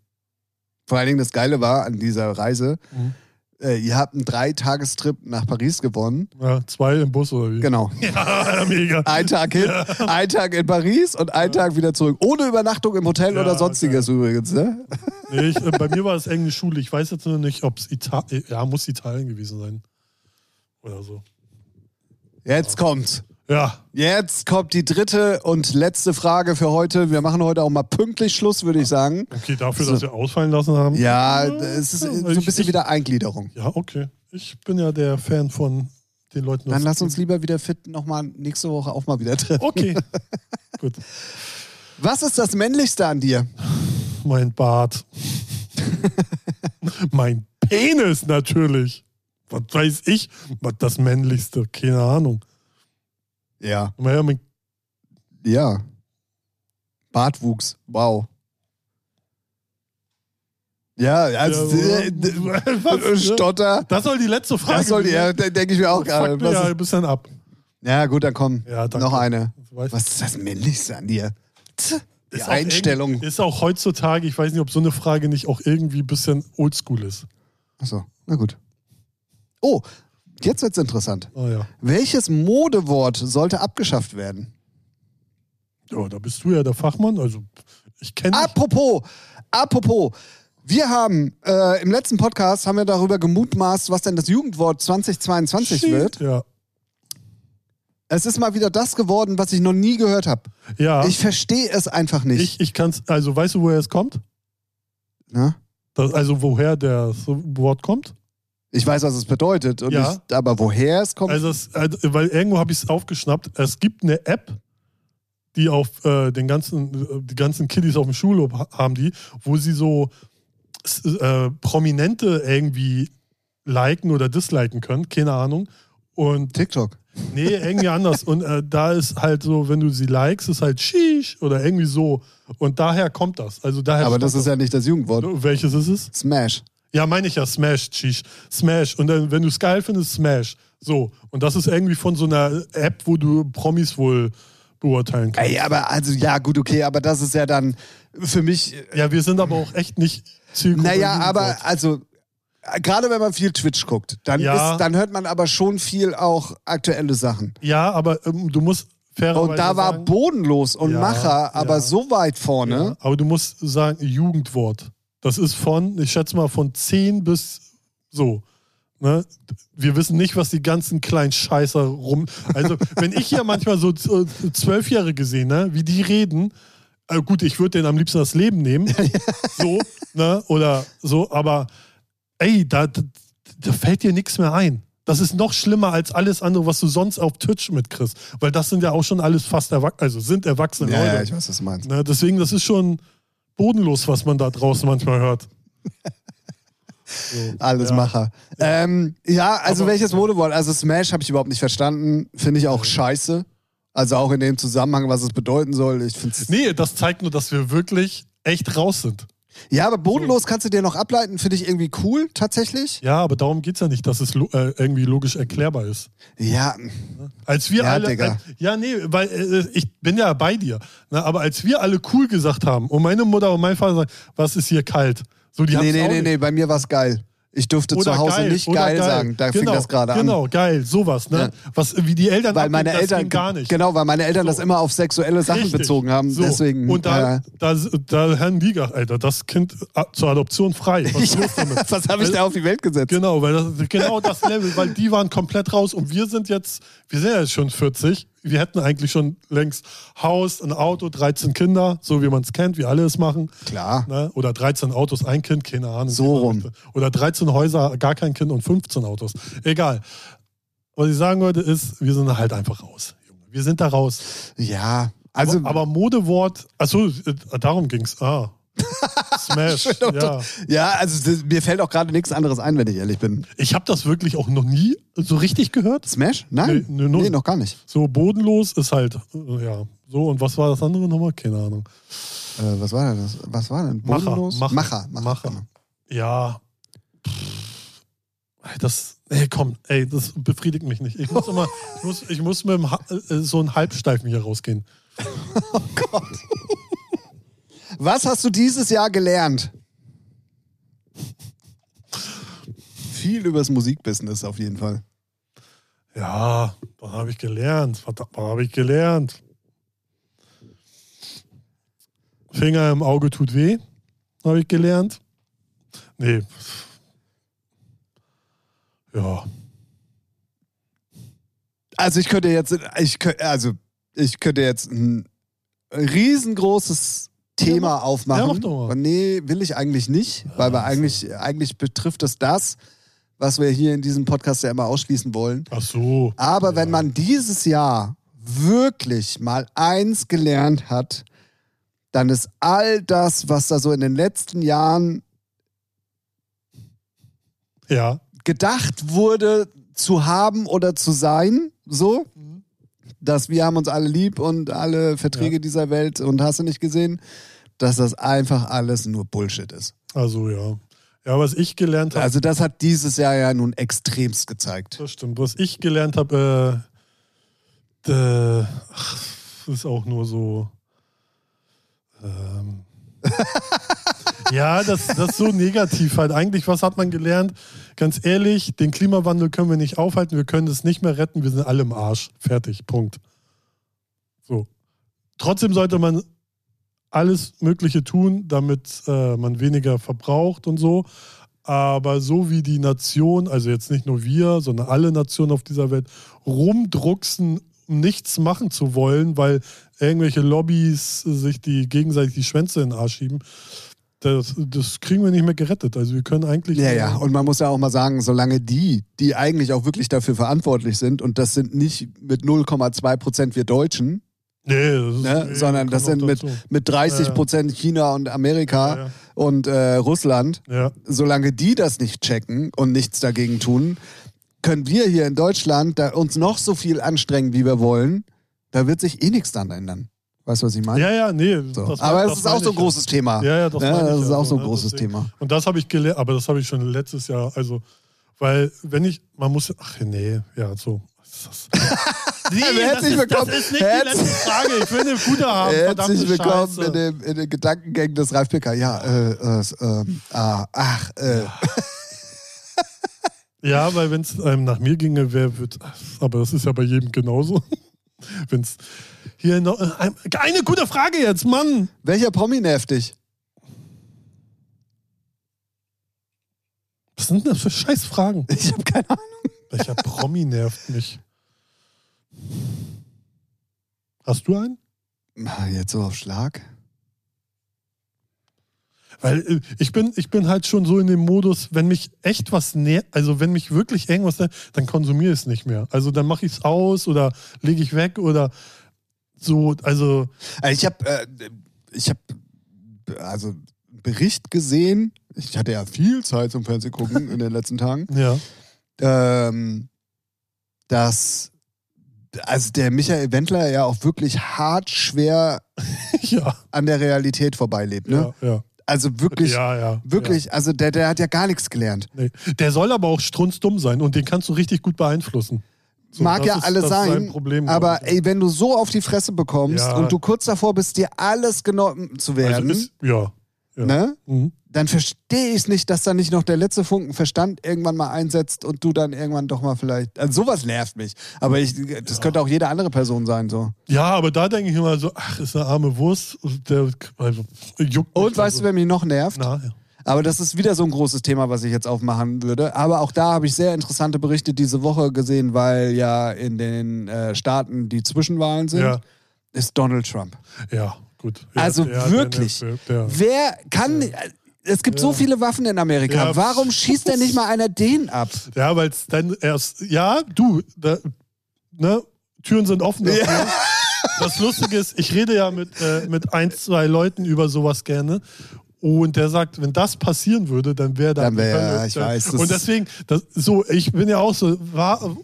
Vor allen Dingen das Geile war an dieser Reise, Mhm. Äh, ihr habt einen Dreitagestrip nach Paris gewonnen. Ja, zwei im Bus oder wie? Genau. Ja, mega. Ein Tag hin, ein Tag in Paris und ein Tag wieder zurück. Ohne Übernachtung im Hotel Ja, oder sonstiges übrigens. Ne? Nee, ich, äh, bei mir war es enge Schule. Ich weiß jetzt nur nicht, ob es Italien, ja, muss Italien gewesen sein. Oder so. Jetzt kommt. Ja, Jetzt kommt die dritte und letzte Frage für heute. Wir machen heute auch mal pünktlich Schluss, würde ich sagen. okay, dafür, So. dass wir ausfallen lassen haben. Ja, es ist so ein bisschen ich- wieder Eingliederung. Ja, okay. Ich bin ja der Fan von den Leuten. Dann lass uns lieber wieder fit nochmal nächste Woche auch mal wieder treffen. Okay, gut. Was ist das Männlichste an dir? Mein Bart. mein Penis natürlich. Was weiß ich? Was das männlichste? Keine Ahnung. Ja. Naja, mein, Ja. Bartwuchs. Wow. Ja, also Ja, äh, was, ne? Stotter. das soll die letzte Frage Das soll die, ja, denke ich mir auch gerade. mir ja ein bisschen ab. Ja, gut, dann komm. Ja, danke. Noch eine. Was ist das Männlichste an dir? Die Ist auch Einstellung. irgendwie- Ist auch heutzutage, ich weiß nicht, ob so eine Frage nicht auch irgendwie ein bisschen oldschool ist. Achso, na gut. Oh, jetzt wird's interessant. Oh ja. Welches Modewort sollte abgeschafft werden? Ja, da bist du ja der Fachmann. Also, ich kenne. Apropos, apropos, wir haben äh, im letzten Podcast haben wir darüber gemutmaßt, was denn das Jugendwort 2022 Shit. wird. Ja. Es ist mal wieder das geworden, was ich noch nie gehört habe. Ja. Ich verstehe es einfach nicht. ich, ich kann es, also weißt du, woher es kommt? Ne? Das, also woher das Wort kommt? Ich weiß, was es bedeutet, Ja. ich, aber woher es kommt. Also, es, also weil irgendwo habe ich es aufgeschnappt. Es gibt eine App, die auf äh, den ganzen, äh, die ganzen Kiddies auf dem Schulhof ha- haben die, wo sie so äh, Prominente irgendwie liken oder disliken können, keine Ahnung. Und TikTok. nee, irgendwie anders. Und äh, da ist halt so, wenn du sie likest, ist halt Sheesh oder irgendwie so. Und daher kommt das. Also daher Aber das ist ja nicht das Jugendwort. Welches ist es? Smash. Ja, meine ich ja, Smash, Sheesh. Smash. Und dann, wenn du es geil findest, Smash. So. Und das ist irgendwie von so einer App, wo du Promis wohl beurteilen kannst. Ey, aber also ja, gut, okay, aber das ist ja dann für mich. Ja, wir sind aber auch echt nicht Zielgruppe. Naja, aber also äh, gerade wenn man viel Twitch guckt, dann, Ja. ist, dann hört man aber schon viel auch aktuelle Sachen. Ja, aber ähm, du musst fairerweise Und da war sagen, bodenlos und Ja, Macher, aber ja. so weit vorne. Ja, aber du musst sagen, Jugendwort. Das ist von, ich schätze mal, von 10 bis so. Ne? Wir wissen nicht, was die ganzen kleinen Scheißer rum. Also, wenn ich hier manchmal so äh, Zwölfjährige sehe, ne, wie die reden, äh, gut, ich würde denen am liebsten das Leben nehmen. so, ne? Oder so, aber ey, da, da, da fällt dir nichts mehr ein. Das ist noch schlimmer als alles andere, was du sonst auf Twitch mitkriegst. Weil das sind ja auch schon alles fast erwachsene, also sind erwachsene Ja, Leute. ja, ich weiß, was du meinst. Ne, deswegen, das ist schon bodenlos, was man da draußen manchmal hört. So, Alles ja. Macher. Ähm, ja, also Aber- welches Modewort? Also Smash habe ich überhaupt nicht verstanden. Finde ich auch scheiße. Also auch in dem Zusammenhang, was es bedeuten soll. Ich finde Nee, das zeigt nur, dass wir wirklich echt raus sind. Ja, aber bodenlos kannst du dir noch ableiten, finde ich irgendwie cool, tatsächlich. Ja, aber darum geht es ja nicht, dass es lo äh, irgendwie logisch erklärbar ist. Ja, Als wir Ja, alle. Als, ja, nee, weil äh, ich bin ja bei dir. Ne, aber als wir alle cool gesagt haben und meine Mutter und mein Vater sagen, was ist hier kalt? So, die nee, nee, nee, nee, bei mir war es geil. Ich durfte Oder zu Hause geil, nicht oder geil, sagen. Da fing genau, das gerade an. Genau, geil, sowas, ne? Ja. Was, wie die Eltern Weil meine abgehen, das Eltern, gar nicht. genau, weil meine Eltern So. das immer auf sexuelle Sachen Richtig. bezogen haben. So. Deswegen. Und da, äh, da, da die gesagt, Alter, das Kind äh, zur Adoption frei. Was was habe ich da auf die Welt gesetzt? Genau, weil das, genau das Level, weil die waren komplett raus und wir sind jetzt, wir sind ja jetzt schon 40. Wir hätten eigentlich schon längst Haus, ein Auto, 13 Kinder, so wie man es kennt, wie alle es machen. Klar. Ne? Oder 13 Autos, ein Kind, keine Ahnung. So rum. Oder 13 Häuser, gar kein Kind und 15 Autos. Egal. Was ich sagen wollte ist, wir sind halt einfach raus. Wir sind da raus. Ja, also. aber, aber Modewort, achso, äh, darum ging's. Ah. Smash. ja. ja, also das, mir fällt auch gerade nichts anderes ein, wenn ich ehrlich bin. Ich habe das wirklich auch noch nie so richtig gehört. Smash? Nein. Nee, nee, nee, noch gar nicht. So bodenlos ist halt, äh, ja. So, und was war das andere nochmal? Keine Ahnung. Äh, was war denn das? Was war denn? Macher, Bodenlos? Macher, Macher. Macher. Macher. genau. Ja. Pff. Das, ey, komm, ey, das befriedigt mich nicht. Ich muss immer, ich muss, ich muss mit dem, Ha- äh, so einem Halbsteifen hier rausgehen. Was hast du dieses Jahr gelernt? Viel übers Musikbusiness auf jeden Fall. Ja, was habe ich gelernt? Verdammt, was habe ich gelernt? Finger im Auge tut weh, habe ich gelernt. Nee. Ja. Also ich könnte jetzt, ich könnte, also ich könnte jetzt ein riesengroßes Thema Ja, mach- aufmachen. ja, mach doch mal. Aber nee, will ich eigentlich nicht, weil wir eigentlich, eigentlich betrifft es das, was wir hier in diesem Podcast ja immer ausschließen wollen. Ach so. Aber wenn man dieses Jahr wirklich mal eins gelernt hat, dann ist all das, was da so in den letzten Jahren Ja. gedacht wurde zu haben oder zu sein, so, dass wir haben uns alle lieb und alle Verträge Ja. dieser Welt und hast du nicht gesehen, dass das einfach alles nur Bullshit ist. Also ja. Ja, was ich gelernt habe, Also das hat dieses Jahr ja nun extremst gezeigt. das stimmt. Was ich gelernt habe, äh, äh, ach, ist auch nur so. Ähm, ja, das, das ist so negativ halt. Eigentlich, was hat man gelernt? Ganz ehrlich, den Klimawandel können wir nicht aufhalten, wir können es nicht mehr retten, wir sind alle im Arsch. Fertig, Punkt. So. Trotzdem sollte man alles Mögliche tun, damit äh, man weniger verbraucht und so. Aber so wie die Nation, also jetzt nicht nur wir, sondern alle Nationen auf dieser Welt, rumdrucksen, um nichts machen zu wollen, weil irgendwelche Lobbys sich die gegenseitig die Schwänze in den Arsch schieben, das, das kriegen wir nicht mehr gerettet. Also wir können eigentlich. Ja, ja, und man muss ja auch mal sagen, solange die, die eigentlich auch wirklich dafür verantwortlich sind, und das sind nicht mit 0,2 Prozent wir Deutschen, Nee, das ne, nee, sondern das sind mit, mit 30 Ja, ja. Prozent China und Amerika Ja, ja. und äh, Russland, Ja, solange die das nicht checken und nichts dagegen tun, können wir hier in Deutschland da uns noch so viel anstrengen, wie wir wollen, da wird sich eh nichts dran ändern. Weißt du, was ich meine? ja, ja, nee. so. das- Aber das es ist auch so ein großes Thema. Ja, ja, das, ich das ist ja auch so ein ne, großes deswegen. Thema. Und das habe ich gelernt, aber das habe ich schon letztes Jahr, also, weil, wenn ich, man muss, ach nee, ja, so. das? Nee, Herzlich das, ist, das willkommen. ist nicht die Herz- letzte Frage. Ich will eine gute haben. Herzlich willkommen Scheiße. in, dem, in den Gedankengängen des Ralf Picker. Ja, äh, äh, ah, ach, äh. Ja, weil wenn es ähm, nach mir ginge, wer wird. Aber das ist ja bei jedem genauso. Wenn es hier noch. Äh, ein- eine gute Frage jetzt, Mann! Welcher Promi nervt dich? Was sind denn das für Scheißfragen? Ich habe keine Ahnung. Welcher Promi nervt mich? Hast du einen? Jetzt so auf Schlag. Weil äh, ich bin, ich bin halt schon so in dem Modus, wenn mich echt was nervt, also wenn mich wirklich irgendwas nervt, dann konsumiere ich es nicht mehr. Also dann mache ich es aus oder lege ich weg oder so, also Also ich habe, äh, ich habe, also einen Bericht gesehen. Ich hatte ja viel Zeit zum Fernsehen gucken in den letzten Tagen. ja. ähm, dass also der Michael Wendler ja auch wirklich hart schwer ja, an der Realität vorbeilebt. Ne? ja, ja. Also wirklich, ja, ja. wirklich, also der, der hat ja gar nichts gelernt. Ja. Nee. Der soll aber auch strunzdumm sein und den kannst du richtig gut beeinflussen. So, Mag ja alles sein, Problem, aber ey, wenn du so auf die Fresse bekommst Ja. und du kurz davor bist, dir alles genommen zu werden, also ist, ja. ja. ne? Mhm. Dann verstehe ich nicht, dass da nicht noch der letzte Funken Verstand irgendwann mal einsetzt und du dann irgendwann doch mal vielleicht. Also sowas nervt mich. Aber ich, das könnte auch jede andere Person sein, so. ja, aber da denke ich immer so, ach, ist eine arme Wurst. Der also, juckt Und weißt du, wer mich noch nervt? Na, ja. Aber das ist wieder so ein großes Thema, was ich jetzt aufmachen würde. Aber auch da habe ich sehr interessante Berichte diese Woche gesehen, weil ja in den äh, Staaten die Zwischenwahlen sind. Ja. Ist Donald Trump. ja, gut. Ja, Also wirklich. Wer kann. Es gibt so viele Waffen in Amerika. Ja. Warum schießt denn nicht mal einer den ab? Ja, weil es dann erst, ja, du, da, ne, Türen sind offen dafür. Das Lustige ist, ich rede ja mit, äh, mit ein, zwei Leuten über sowas gerne. Und der sagt, wenn das passieren würde, dann wäre da. Dann wär- die Hölle. ja, ich weiß, Und deswegen, das, so, ich bin ja auch so, war,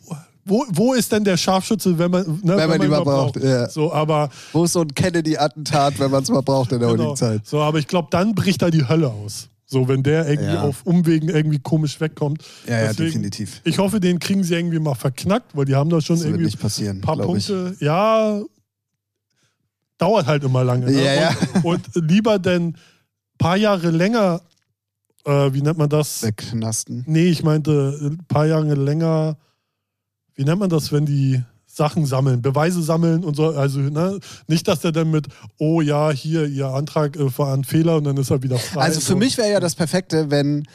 wo, wo ist denn der Scharfschütze, wenn man, ne, Wenn man ihn mal braucht, ja. So, aber Wo ist so ein Kennedy-Attentat, wenn man es mal braucht in der Genau. heutigen Zeit? So, aber ich glaube, dann bricht da die Hölle aus. So, wenn der irgendwie Ja. auf Umwegen irgendwie komisch wegkommt. Ja, ja, definitiv. Ich hoffe, den kriegen sie irgendwie mal verknackt, weil die haben da schon Das irgendwie ein paar glaub ich. Punkte. Ja, dauert halt immer lange. Ne? Ja, ja. Und, und lieber denn ein paar Jahre länger, äh, wie nennt man das? Wegknasten. Nee, ich meinte ein paar Jahre länger, wie nennt man das, wenn die Sachen sammeln, Beweise sammeln und so. Also ne? nicht, dass der dann mit, oh ja, hier, Ihr Antrag äh, war ein Fehler und dann ist er wieder frei. Also für mich wäre ja das Perfekte, wenn,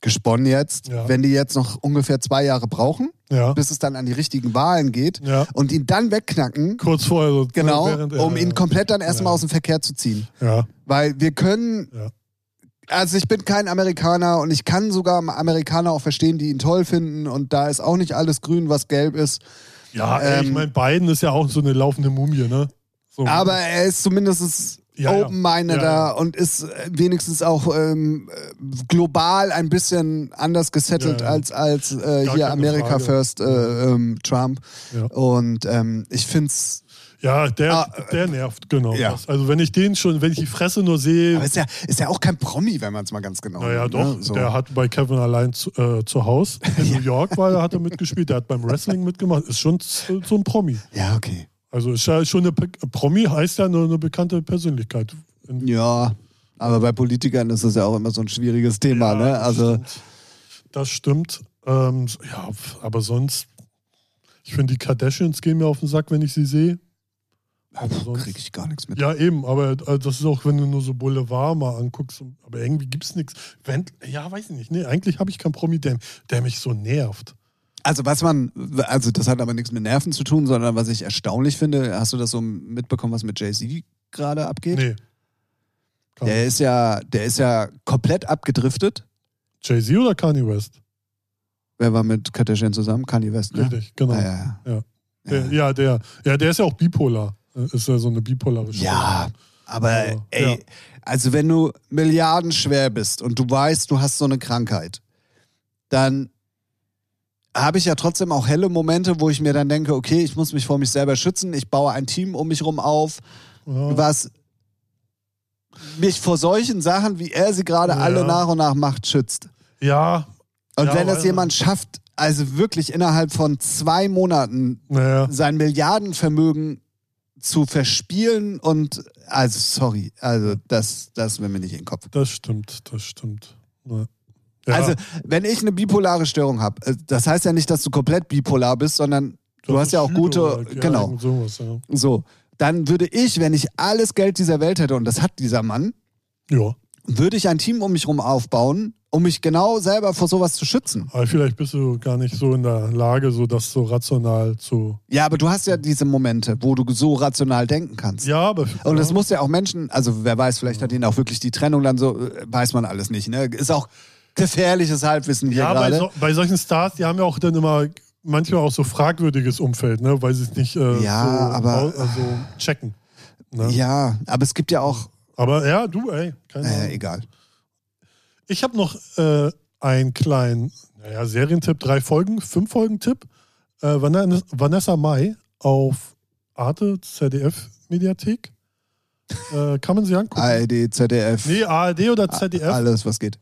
gesponnen jetzt, Ja. wenn die jetzt noch ungefähr zwei Jahre brauchen, Ja, bis es dann an die richtigen Wahlen geht ja. und ihn dann wegknacken, kurz vorher. So, genau, während um ihn komplett dann erstmal aus dem Verkehr zu ziehen. Ja, Weil wir können. Also ich bin kein Amerikaner und ich kann sogar Amerikaner auch verstehen, die ihn toll finden und da ist auch nicht alles grün, was gelb ist. ja ey, ich Ähm, meine, Biden ist ja auch so eine laufende Mumie, ne? So. Aber er ist zumindest Ja, open-mindeder Ja, ja. und ist äh, wenigstens auch ähm, äh, global ein bisschen anders gesettelt als, als äh, hier America Frage. First äh, ähm, Trump. Und ähm, ich finde es. Ja, der, Ah, der nervt, genau. ja. Das. Also wenn ich den schon, wenn ich die Fresse nur sehe, Aber ist ja, ist ja auch kein Promi, wenn man es mal ganz genau Naja, nimmt, doch. Ne? So. Der hat bei Kevin allein zu, äh, zu Hause in New York war, er, hat er mitgespielt. Der hat beim Wrestling mitgemacht. Ist schon so ein Promi. ja, okay. Also ist ja schon eine Promi heißt ja nur eine bekannte Persönlichkeit. Ja. Aber bei Politikern ist das ja auch immer so ein schwieriges Thema, Ja, ne? das Also. stimmt. Das stimmt. Ähm, ja, aber sonst, ich finde, die Kardashians gehen mir auf den Sack, wenn ich sie sehe. Sonst- Kriege ich gar nichts mit. Ja, eben, aber äh, das ist auch, wenn du nur so Boulevard mal anguckst. Aber irgendwie gibt es nichts. Ja, weiß ich nicht. Nee, eigentlich habe ich keinen Promi, der, der mich so nervt. Also was man, also das hat aber nichts mit Nerven zu tun, sondern was ich erstaunlich finde, hast du das so mitbekommen, was mit Jay-Z gerade abgeht? Nee. Kann- Der ist ja, der ist ja komplett abgedriftet. Jay-Z oder Kanye West? Wer war mit Kardashian zusammen? Kanye West, ne? Richtig, genau. Ah, ja, ja. Ja. Der, ja, der, ja, der ist ja auch bipolar. Ist ja so eine bipolare Störung. Ja, aber Aber, ey, ja. also wenn du milliardenschwer bist und du weißt, du hast so eine Krankheit, dann habe ich ja trotzdem auch helle Momente, wo ich mir dann denke, okay, ich muss mich vor mich selber schützen, ich baue ein Team um mich rum auf, Ja. was mich vor solchen Sachen, wie er sie gerade Ja. alle nach und nach macht, schützt. Ja. Und Ja, wenn das weil- jemand schafft, also wirklich innerhalb von zwei Monaten sein Milliardenvermögen zu verspielen und also sorry, also das, das will mir nicht in den Kopf. Das stimmt, das stimmt. Ja. Ja, Also, wenn ich eine bipolare Störung habe, das heißt ja nicht, dass du komplett bipolar bist, sondern du das hast ja auch Schüler gute, halt, ja, genau, irgend Sowas, ja. so. Dann würde ich, wenn ich alles Geld dieser Welt hätte, und das hat dieser Mann, ja, würde ich ein Team um mich herum aufbauen, um mich genau selber vor sowas zu schützen. aber vielleicht bist du gar nicht so in der Lage, so das so rational zu. Ja, aber du hast ja diese Momente, wo du so rational denken kannst. Ja, aber. Und ja. es muss ja auch Menschen, also wer weiß, vielleicht hat ihn auch wirklich die Trennung dann so, äh, weiß man alles nicht. Ne? Ist auch gefährliches Halbwissen hier Ja, bei, gerade. so, bei solchen Stars, die haben ja auch dann immer manchmal auch so fragwürdiges Umfeld, ne? weil sie es nicht äh, Ja, so, aber- also checken. Ne? Ja, aber es gibt ja auch, Aber ja, du, ey, keine äh, Ahnung. egal. Ich habe noch äh, einen kleinen, naja, Serientipp, drei Folgen, fünf Folgen-Tipp. Äh, Vanessa, Mai auf Arte, ZDF-Mediathek. Äh, kann man sie angucken? ARD, ZDF, Nee, ARD oder ZDF. alles was geht.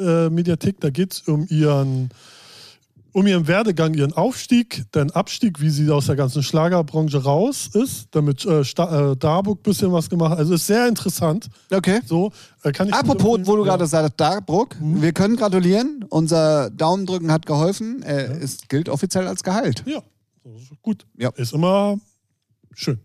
äh, Mediathek, da geht es um ihren, um ihren Werdegang, ihren Aufstieg, den Abstieg, wie sie aus der ganzen Schlagerbranche raus ist, damit äh, Sta äh, Darburg ein bisschen was gemacht. Also ist sehr interessant. Okay. So, äh, kann ich Apropos, wo du ja. gerade sagst, Darbruck, Mhm. wir können gratulieren. Unser Daumendrücken hat geholfen. Er ist, gilt offiziell als geheilt. Ja, gut. Ja. Ist immer schön.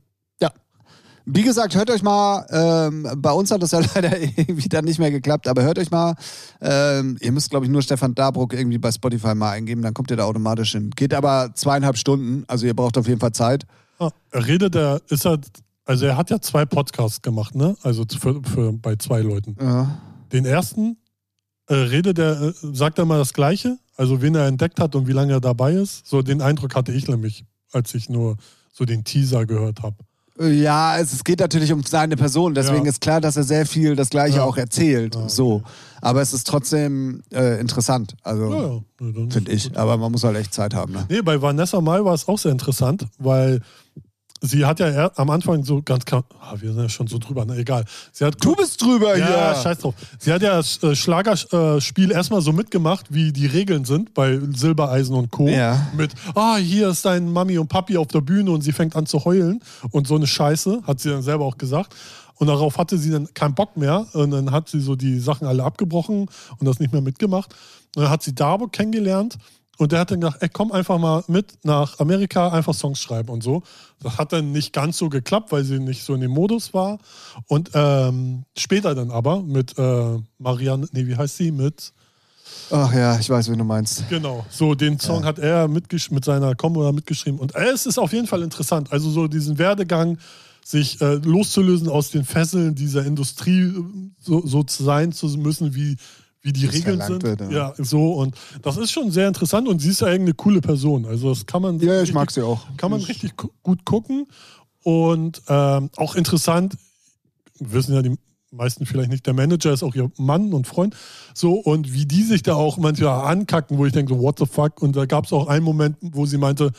Wie gesagt, hört euch mal, ähm, bei uns hat das ja leider irgendwie dann nicht mehr geklappt, aber hört euch mal, ähm, ihr müsst, glaube ich, nur Stefan Darbruck irgendwie bei Spotify mal eingeben, dann kommt ihr da automatisch hin. Geht aber zweieinhalb Stunden, also ihr braucht auf jeden Fall Zeit. Ah, redet er, ist er, also er hat ja zwei Podcasts gemacht, ne? Also für, für, bei zwei Leuten. Ja. Den ersten äh, redet er, äh, sagt er mal das Gleiche, also wen er entdeckt hat und wie lange er dabei ist. So den Eindruck hatte ich nämlich, als ich nur so den Teaser gehört habe. Ja, es, es geht natürlich um seine Person, deswegen Ja. ist klar, dass er sehr viel das Gleiche Ja. auch erzählt. Ah, okay. So. Aber es ist trotzdem äh, interessant, also Ja, finde ich. gut. Aber man muss halt echt Zeit haben. Ne? Nee, bei Vanessa Mai war es auch sehr interessant, weil sie hat ja am Anfang so ganz klar, ah, wir sind ja schon so drüber, na egal. Sie hat Du bist drüber ja, hier. scheiß drauf. Sie hat ja das äh, Schlagerspiel erstmal so mitgemacht, wie die Regeln sind bei Silbereisen und Co. Ja. Mit, ah, hier ist dein Mami und Papi auf der Bühne und sie fängt an zu heulen und so eine Scheiße, hat sie dann selber auch gesagt. Und darauf hatte sie dann keinen Bock mehr und dann hat sie so die Sachen alle abgebrochen und das nicht mehr mitgemacht. Und dann hat sie Darbo kennengelernt und der hat dann gesagt, ey, komm einfach mal mit nach Amerika, einfach Songs schreiben und so. Das hat dann nicht ganz so geklappt, weil sie nicht so in dem Modus war. Und ähm, später dann aber mit äh, Marianne, nee, wie heißt sie? Mit, Ach ja, ich weiß, wen du meinst. genau, so den Song hat er mitgesch mit seiner Combo mitgeschrieben. Und äh, es ist auf jeden Fall interessant. Also so diesen Werdegang, sich äh, loszulösen aus den Fesseln dieser Industrie, äh, so, so sein zu müssen, wie, wie die Das Regeln sind. wird, ja. so. Und das ist schon sehr interessant und sie ist ja eigentlich eine coole Person. Also das kann man Ja, ich richtig- mag sie auch. kann man richtig gu- gut gucken. Und ähm, auch interessant, wissen ja die meisten vielleicht nicht, der Manager ist auch ihr Mann und Freund. So, und wie die sich da auch manchmal ankacken, wo ich denke, so, what the fuck? Und da gab es auch einen Moment, wo sie meinte,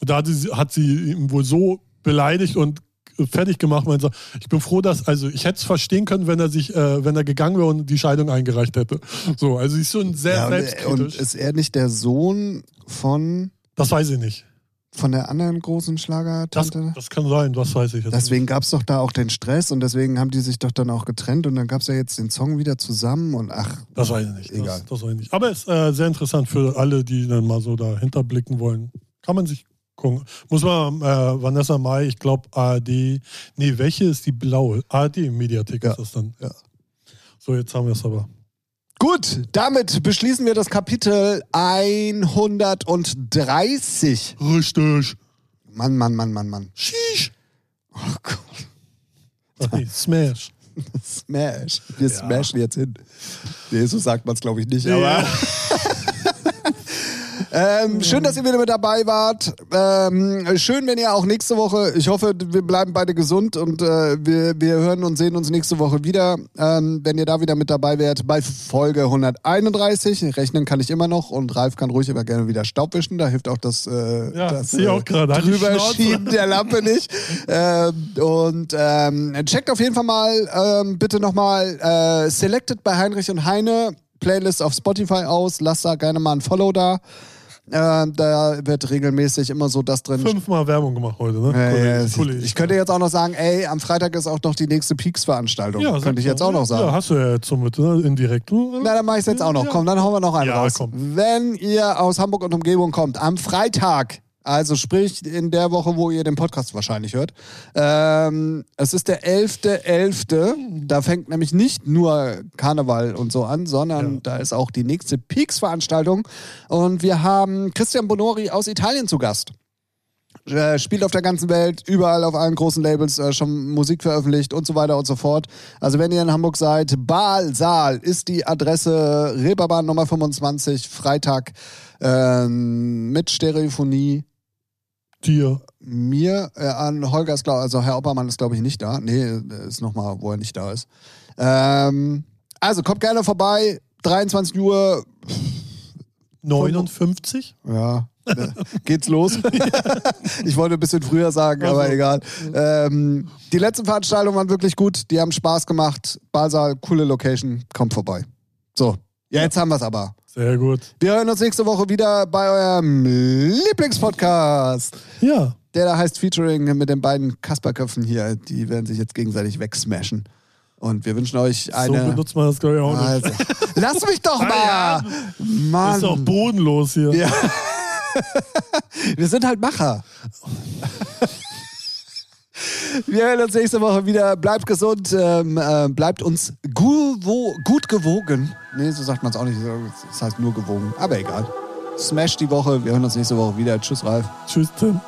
da hat sie, hat sie ihn wohl so beleidigt und fertig gemacht, meinte, so, ich bin froh, dass, also ich hätte es verstehen können, wenn er sich, äh, wenn er gegangen wäre und die Scheidung eingereicht hätte. So, also ist schon sehr Ja, und, selbstkritisch. und ist er nicht der Sohn von, das weiß ich nicht. von der anderen großen Das, Schlagertante? das kann sein, das weiß ich jetzt nicht. Deswegen gab es doch da auch den Stress und deswegen haben die sich doch dann auch getrennt und dann gab es ja jetzt den Song wieder zusammen und ach, Das weiß ich nicht. Egal. Das, das weiß ich nicht. Aber es ist äh, sehr interessant für alle, die dann mal so dahinter blicken wollen. Kann man sich gucken. Muss man, äh, Vanessa Mai, ich glaube ARD, nee, welche ist die blaue? ARD-Mediathek Ja. ist das dann. Ja. So, jetzt haben wir es aber. Gut, damit beschließen wir das Kapitel 130. Richtig. Mann, Mann, Mann, Mann, Mann. Sheesh. Oh Gott, nee, Smash. Smash. Wir Ja. smashen jetzt hin. Nee, so sagt man es, glaube ich, nicht. Ja. Aber ähm, schön, dass ihr wieder mit dabei wart. Ähm, schön, wenn ihr auch nächste Woche, ich hoffe, wir bleiben beide gesund und äh, wir, wir hören und sehen uns nächste Woche wieder. Ähm, wenn ihr da wieder mit dabei wärt, bei Folge 131. Rechnen kann ich immer noch und Ralf kann ruhig immer gerne wieder Staub wischen. Da hilft auch das, äh, Ja, das die Drüberschieben der Lampe nicht. ähm, und ähm, checkt auf jeden Fall mal ähm, bitte nochmal äh, Selected bei Heinrich und Heine. Playlist auf Spotify aus. Lasst da gerne mal ein Follow da. Äh, da wird regelmäßig immer so das drin. Fünfmal Werbung gemacht heute, ne? Ja, Kollege, ja, Kollege. ich könnte jetzt auch noch sagen, ey, am Freitag ist auch noch die nächste Peaks-Veranstaltung. ja, könnte ich jetzt auch noch sagen. Ja, hast du ja jetzt somit, ne? Indirekt. Na, dann mache ich es jetzt auch noch. Komm, dann hauen wir noch einen Ja, raus. komm. Wenn ihr aus Hamburg und Umgebung kommt, am Freitag, also sprich in der Woche, wo ihr den Podcast wahrscheinlich hört, ähm, es ist der 11.11., da fängt nämlich nicht nur Karneval und so an, sondern Ja. da ist auch die nächste Peaks-Veranstaltung und wir haben Christian Bonori aus Italien zu Gast. Äh, spielt auf der ganzen Welt, überall auf allen großen Labels äh, schon Musik veröffentlicht und so weiter und so fort. Also wenn ihr in Hamburg seid, Baalsaal ist die Adresse, Reeperbahn Nummer 25, Freitag ähm, mit Stereophonie. Dir. Mir äh, an Holger ist glaube also Herr Oppermann ist glaube ich nicht da. Nee, äh, ist nochmal, wo er nicht da ist. Ähm, also kommt gerne vorbei, 23 Uhr, 59? Ja, äh, geht's los. ich wollte ein bisschen früher sagen, aber Also. egal. Ähm, die letzten Veranstaltungen waren wirklich gut. Die haben Spaß gemacht. Basel, coole Location. Kommt vorbei. So, ja, jetzt haben wir's aber. Sehr gut. Wir hören uns nächste Woche wieder bei eurem Lieblingspodcast. Ja. Der da heißt Featuring mit den beiden Kasperköpfen hier. Die werden sich jetzt gegenseitig wegsmashen. Und wir wünschen euch So eine. benutzt man das, glaube ich, auch nicht. also, lass mich doch mal! Mann! Ist doch bodenlos hier. Ja. Wir sind halt Macher. Wir hören uns nächste Woche wieder. Bleibt gesund, ähm, äh, bleibt uns gu gut gewogen. Nee, so sagt man es auch nicht. Das heißt nur gewogen. Aber egal. Smash die Woche. Wir hören uns nächste Woche wieder. Tschüss, Ralf. Tschüss, Tim.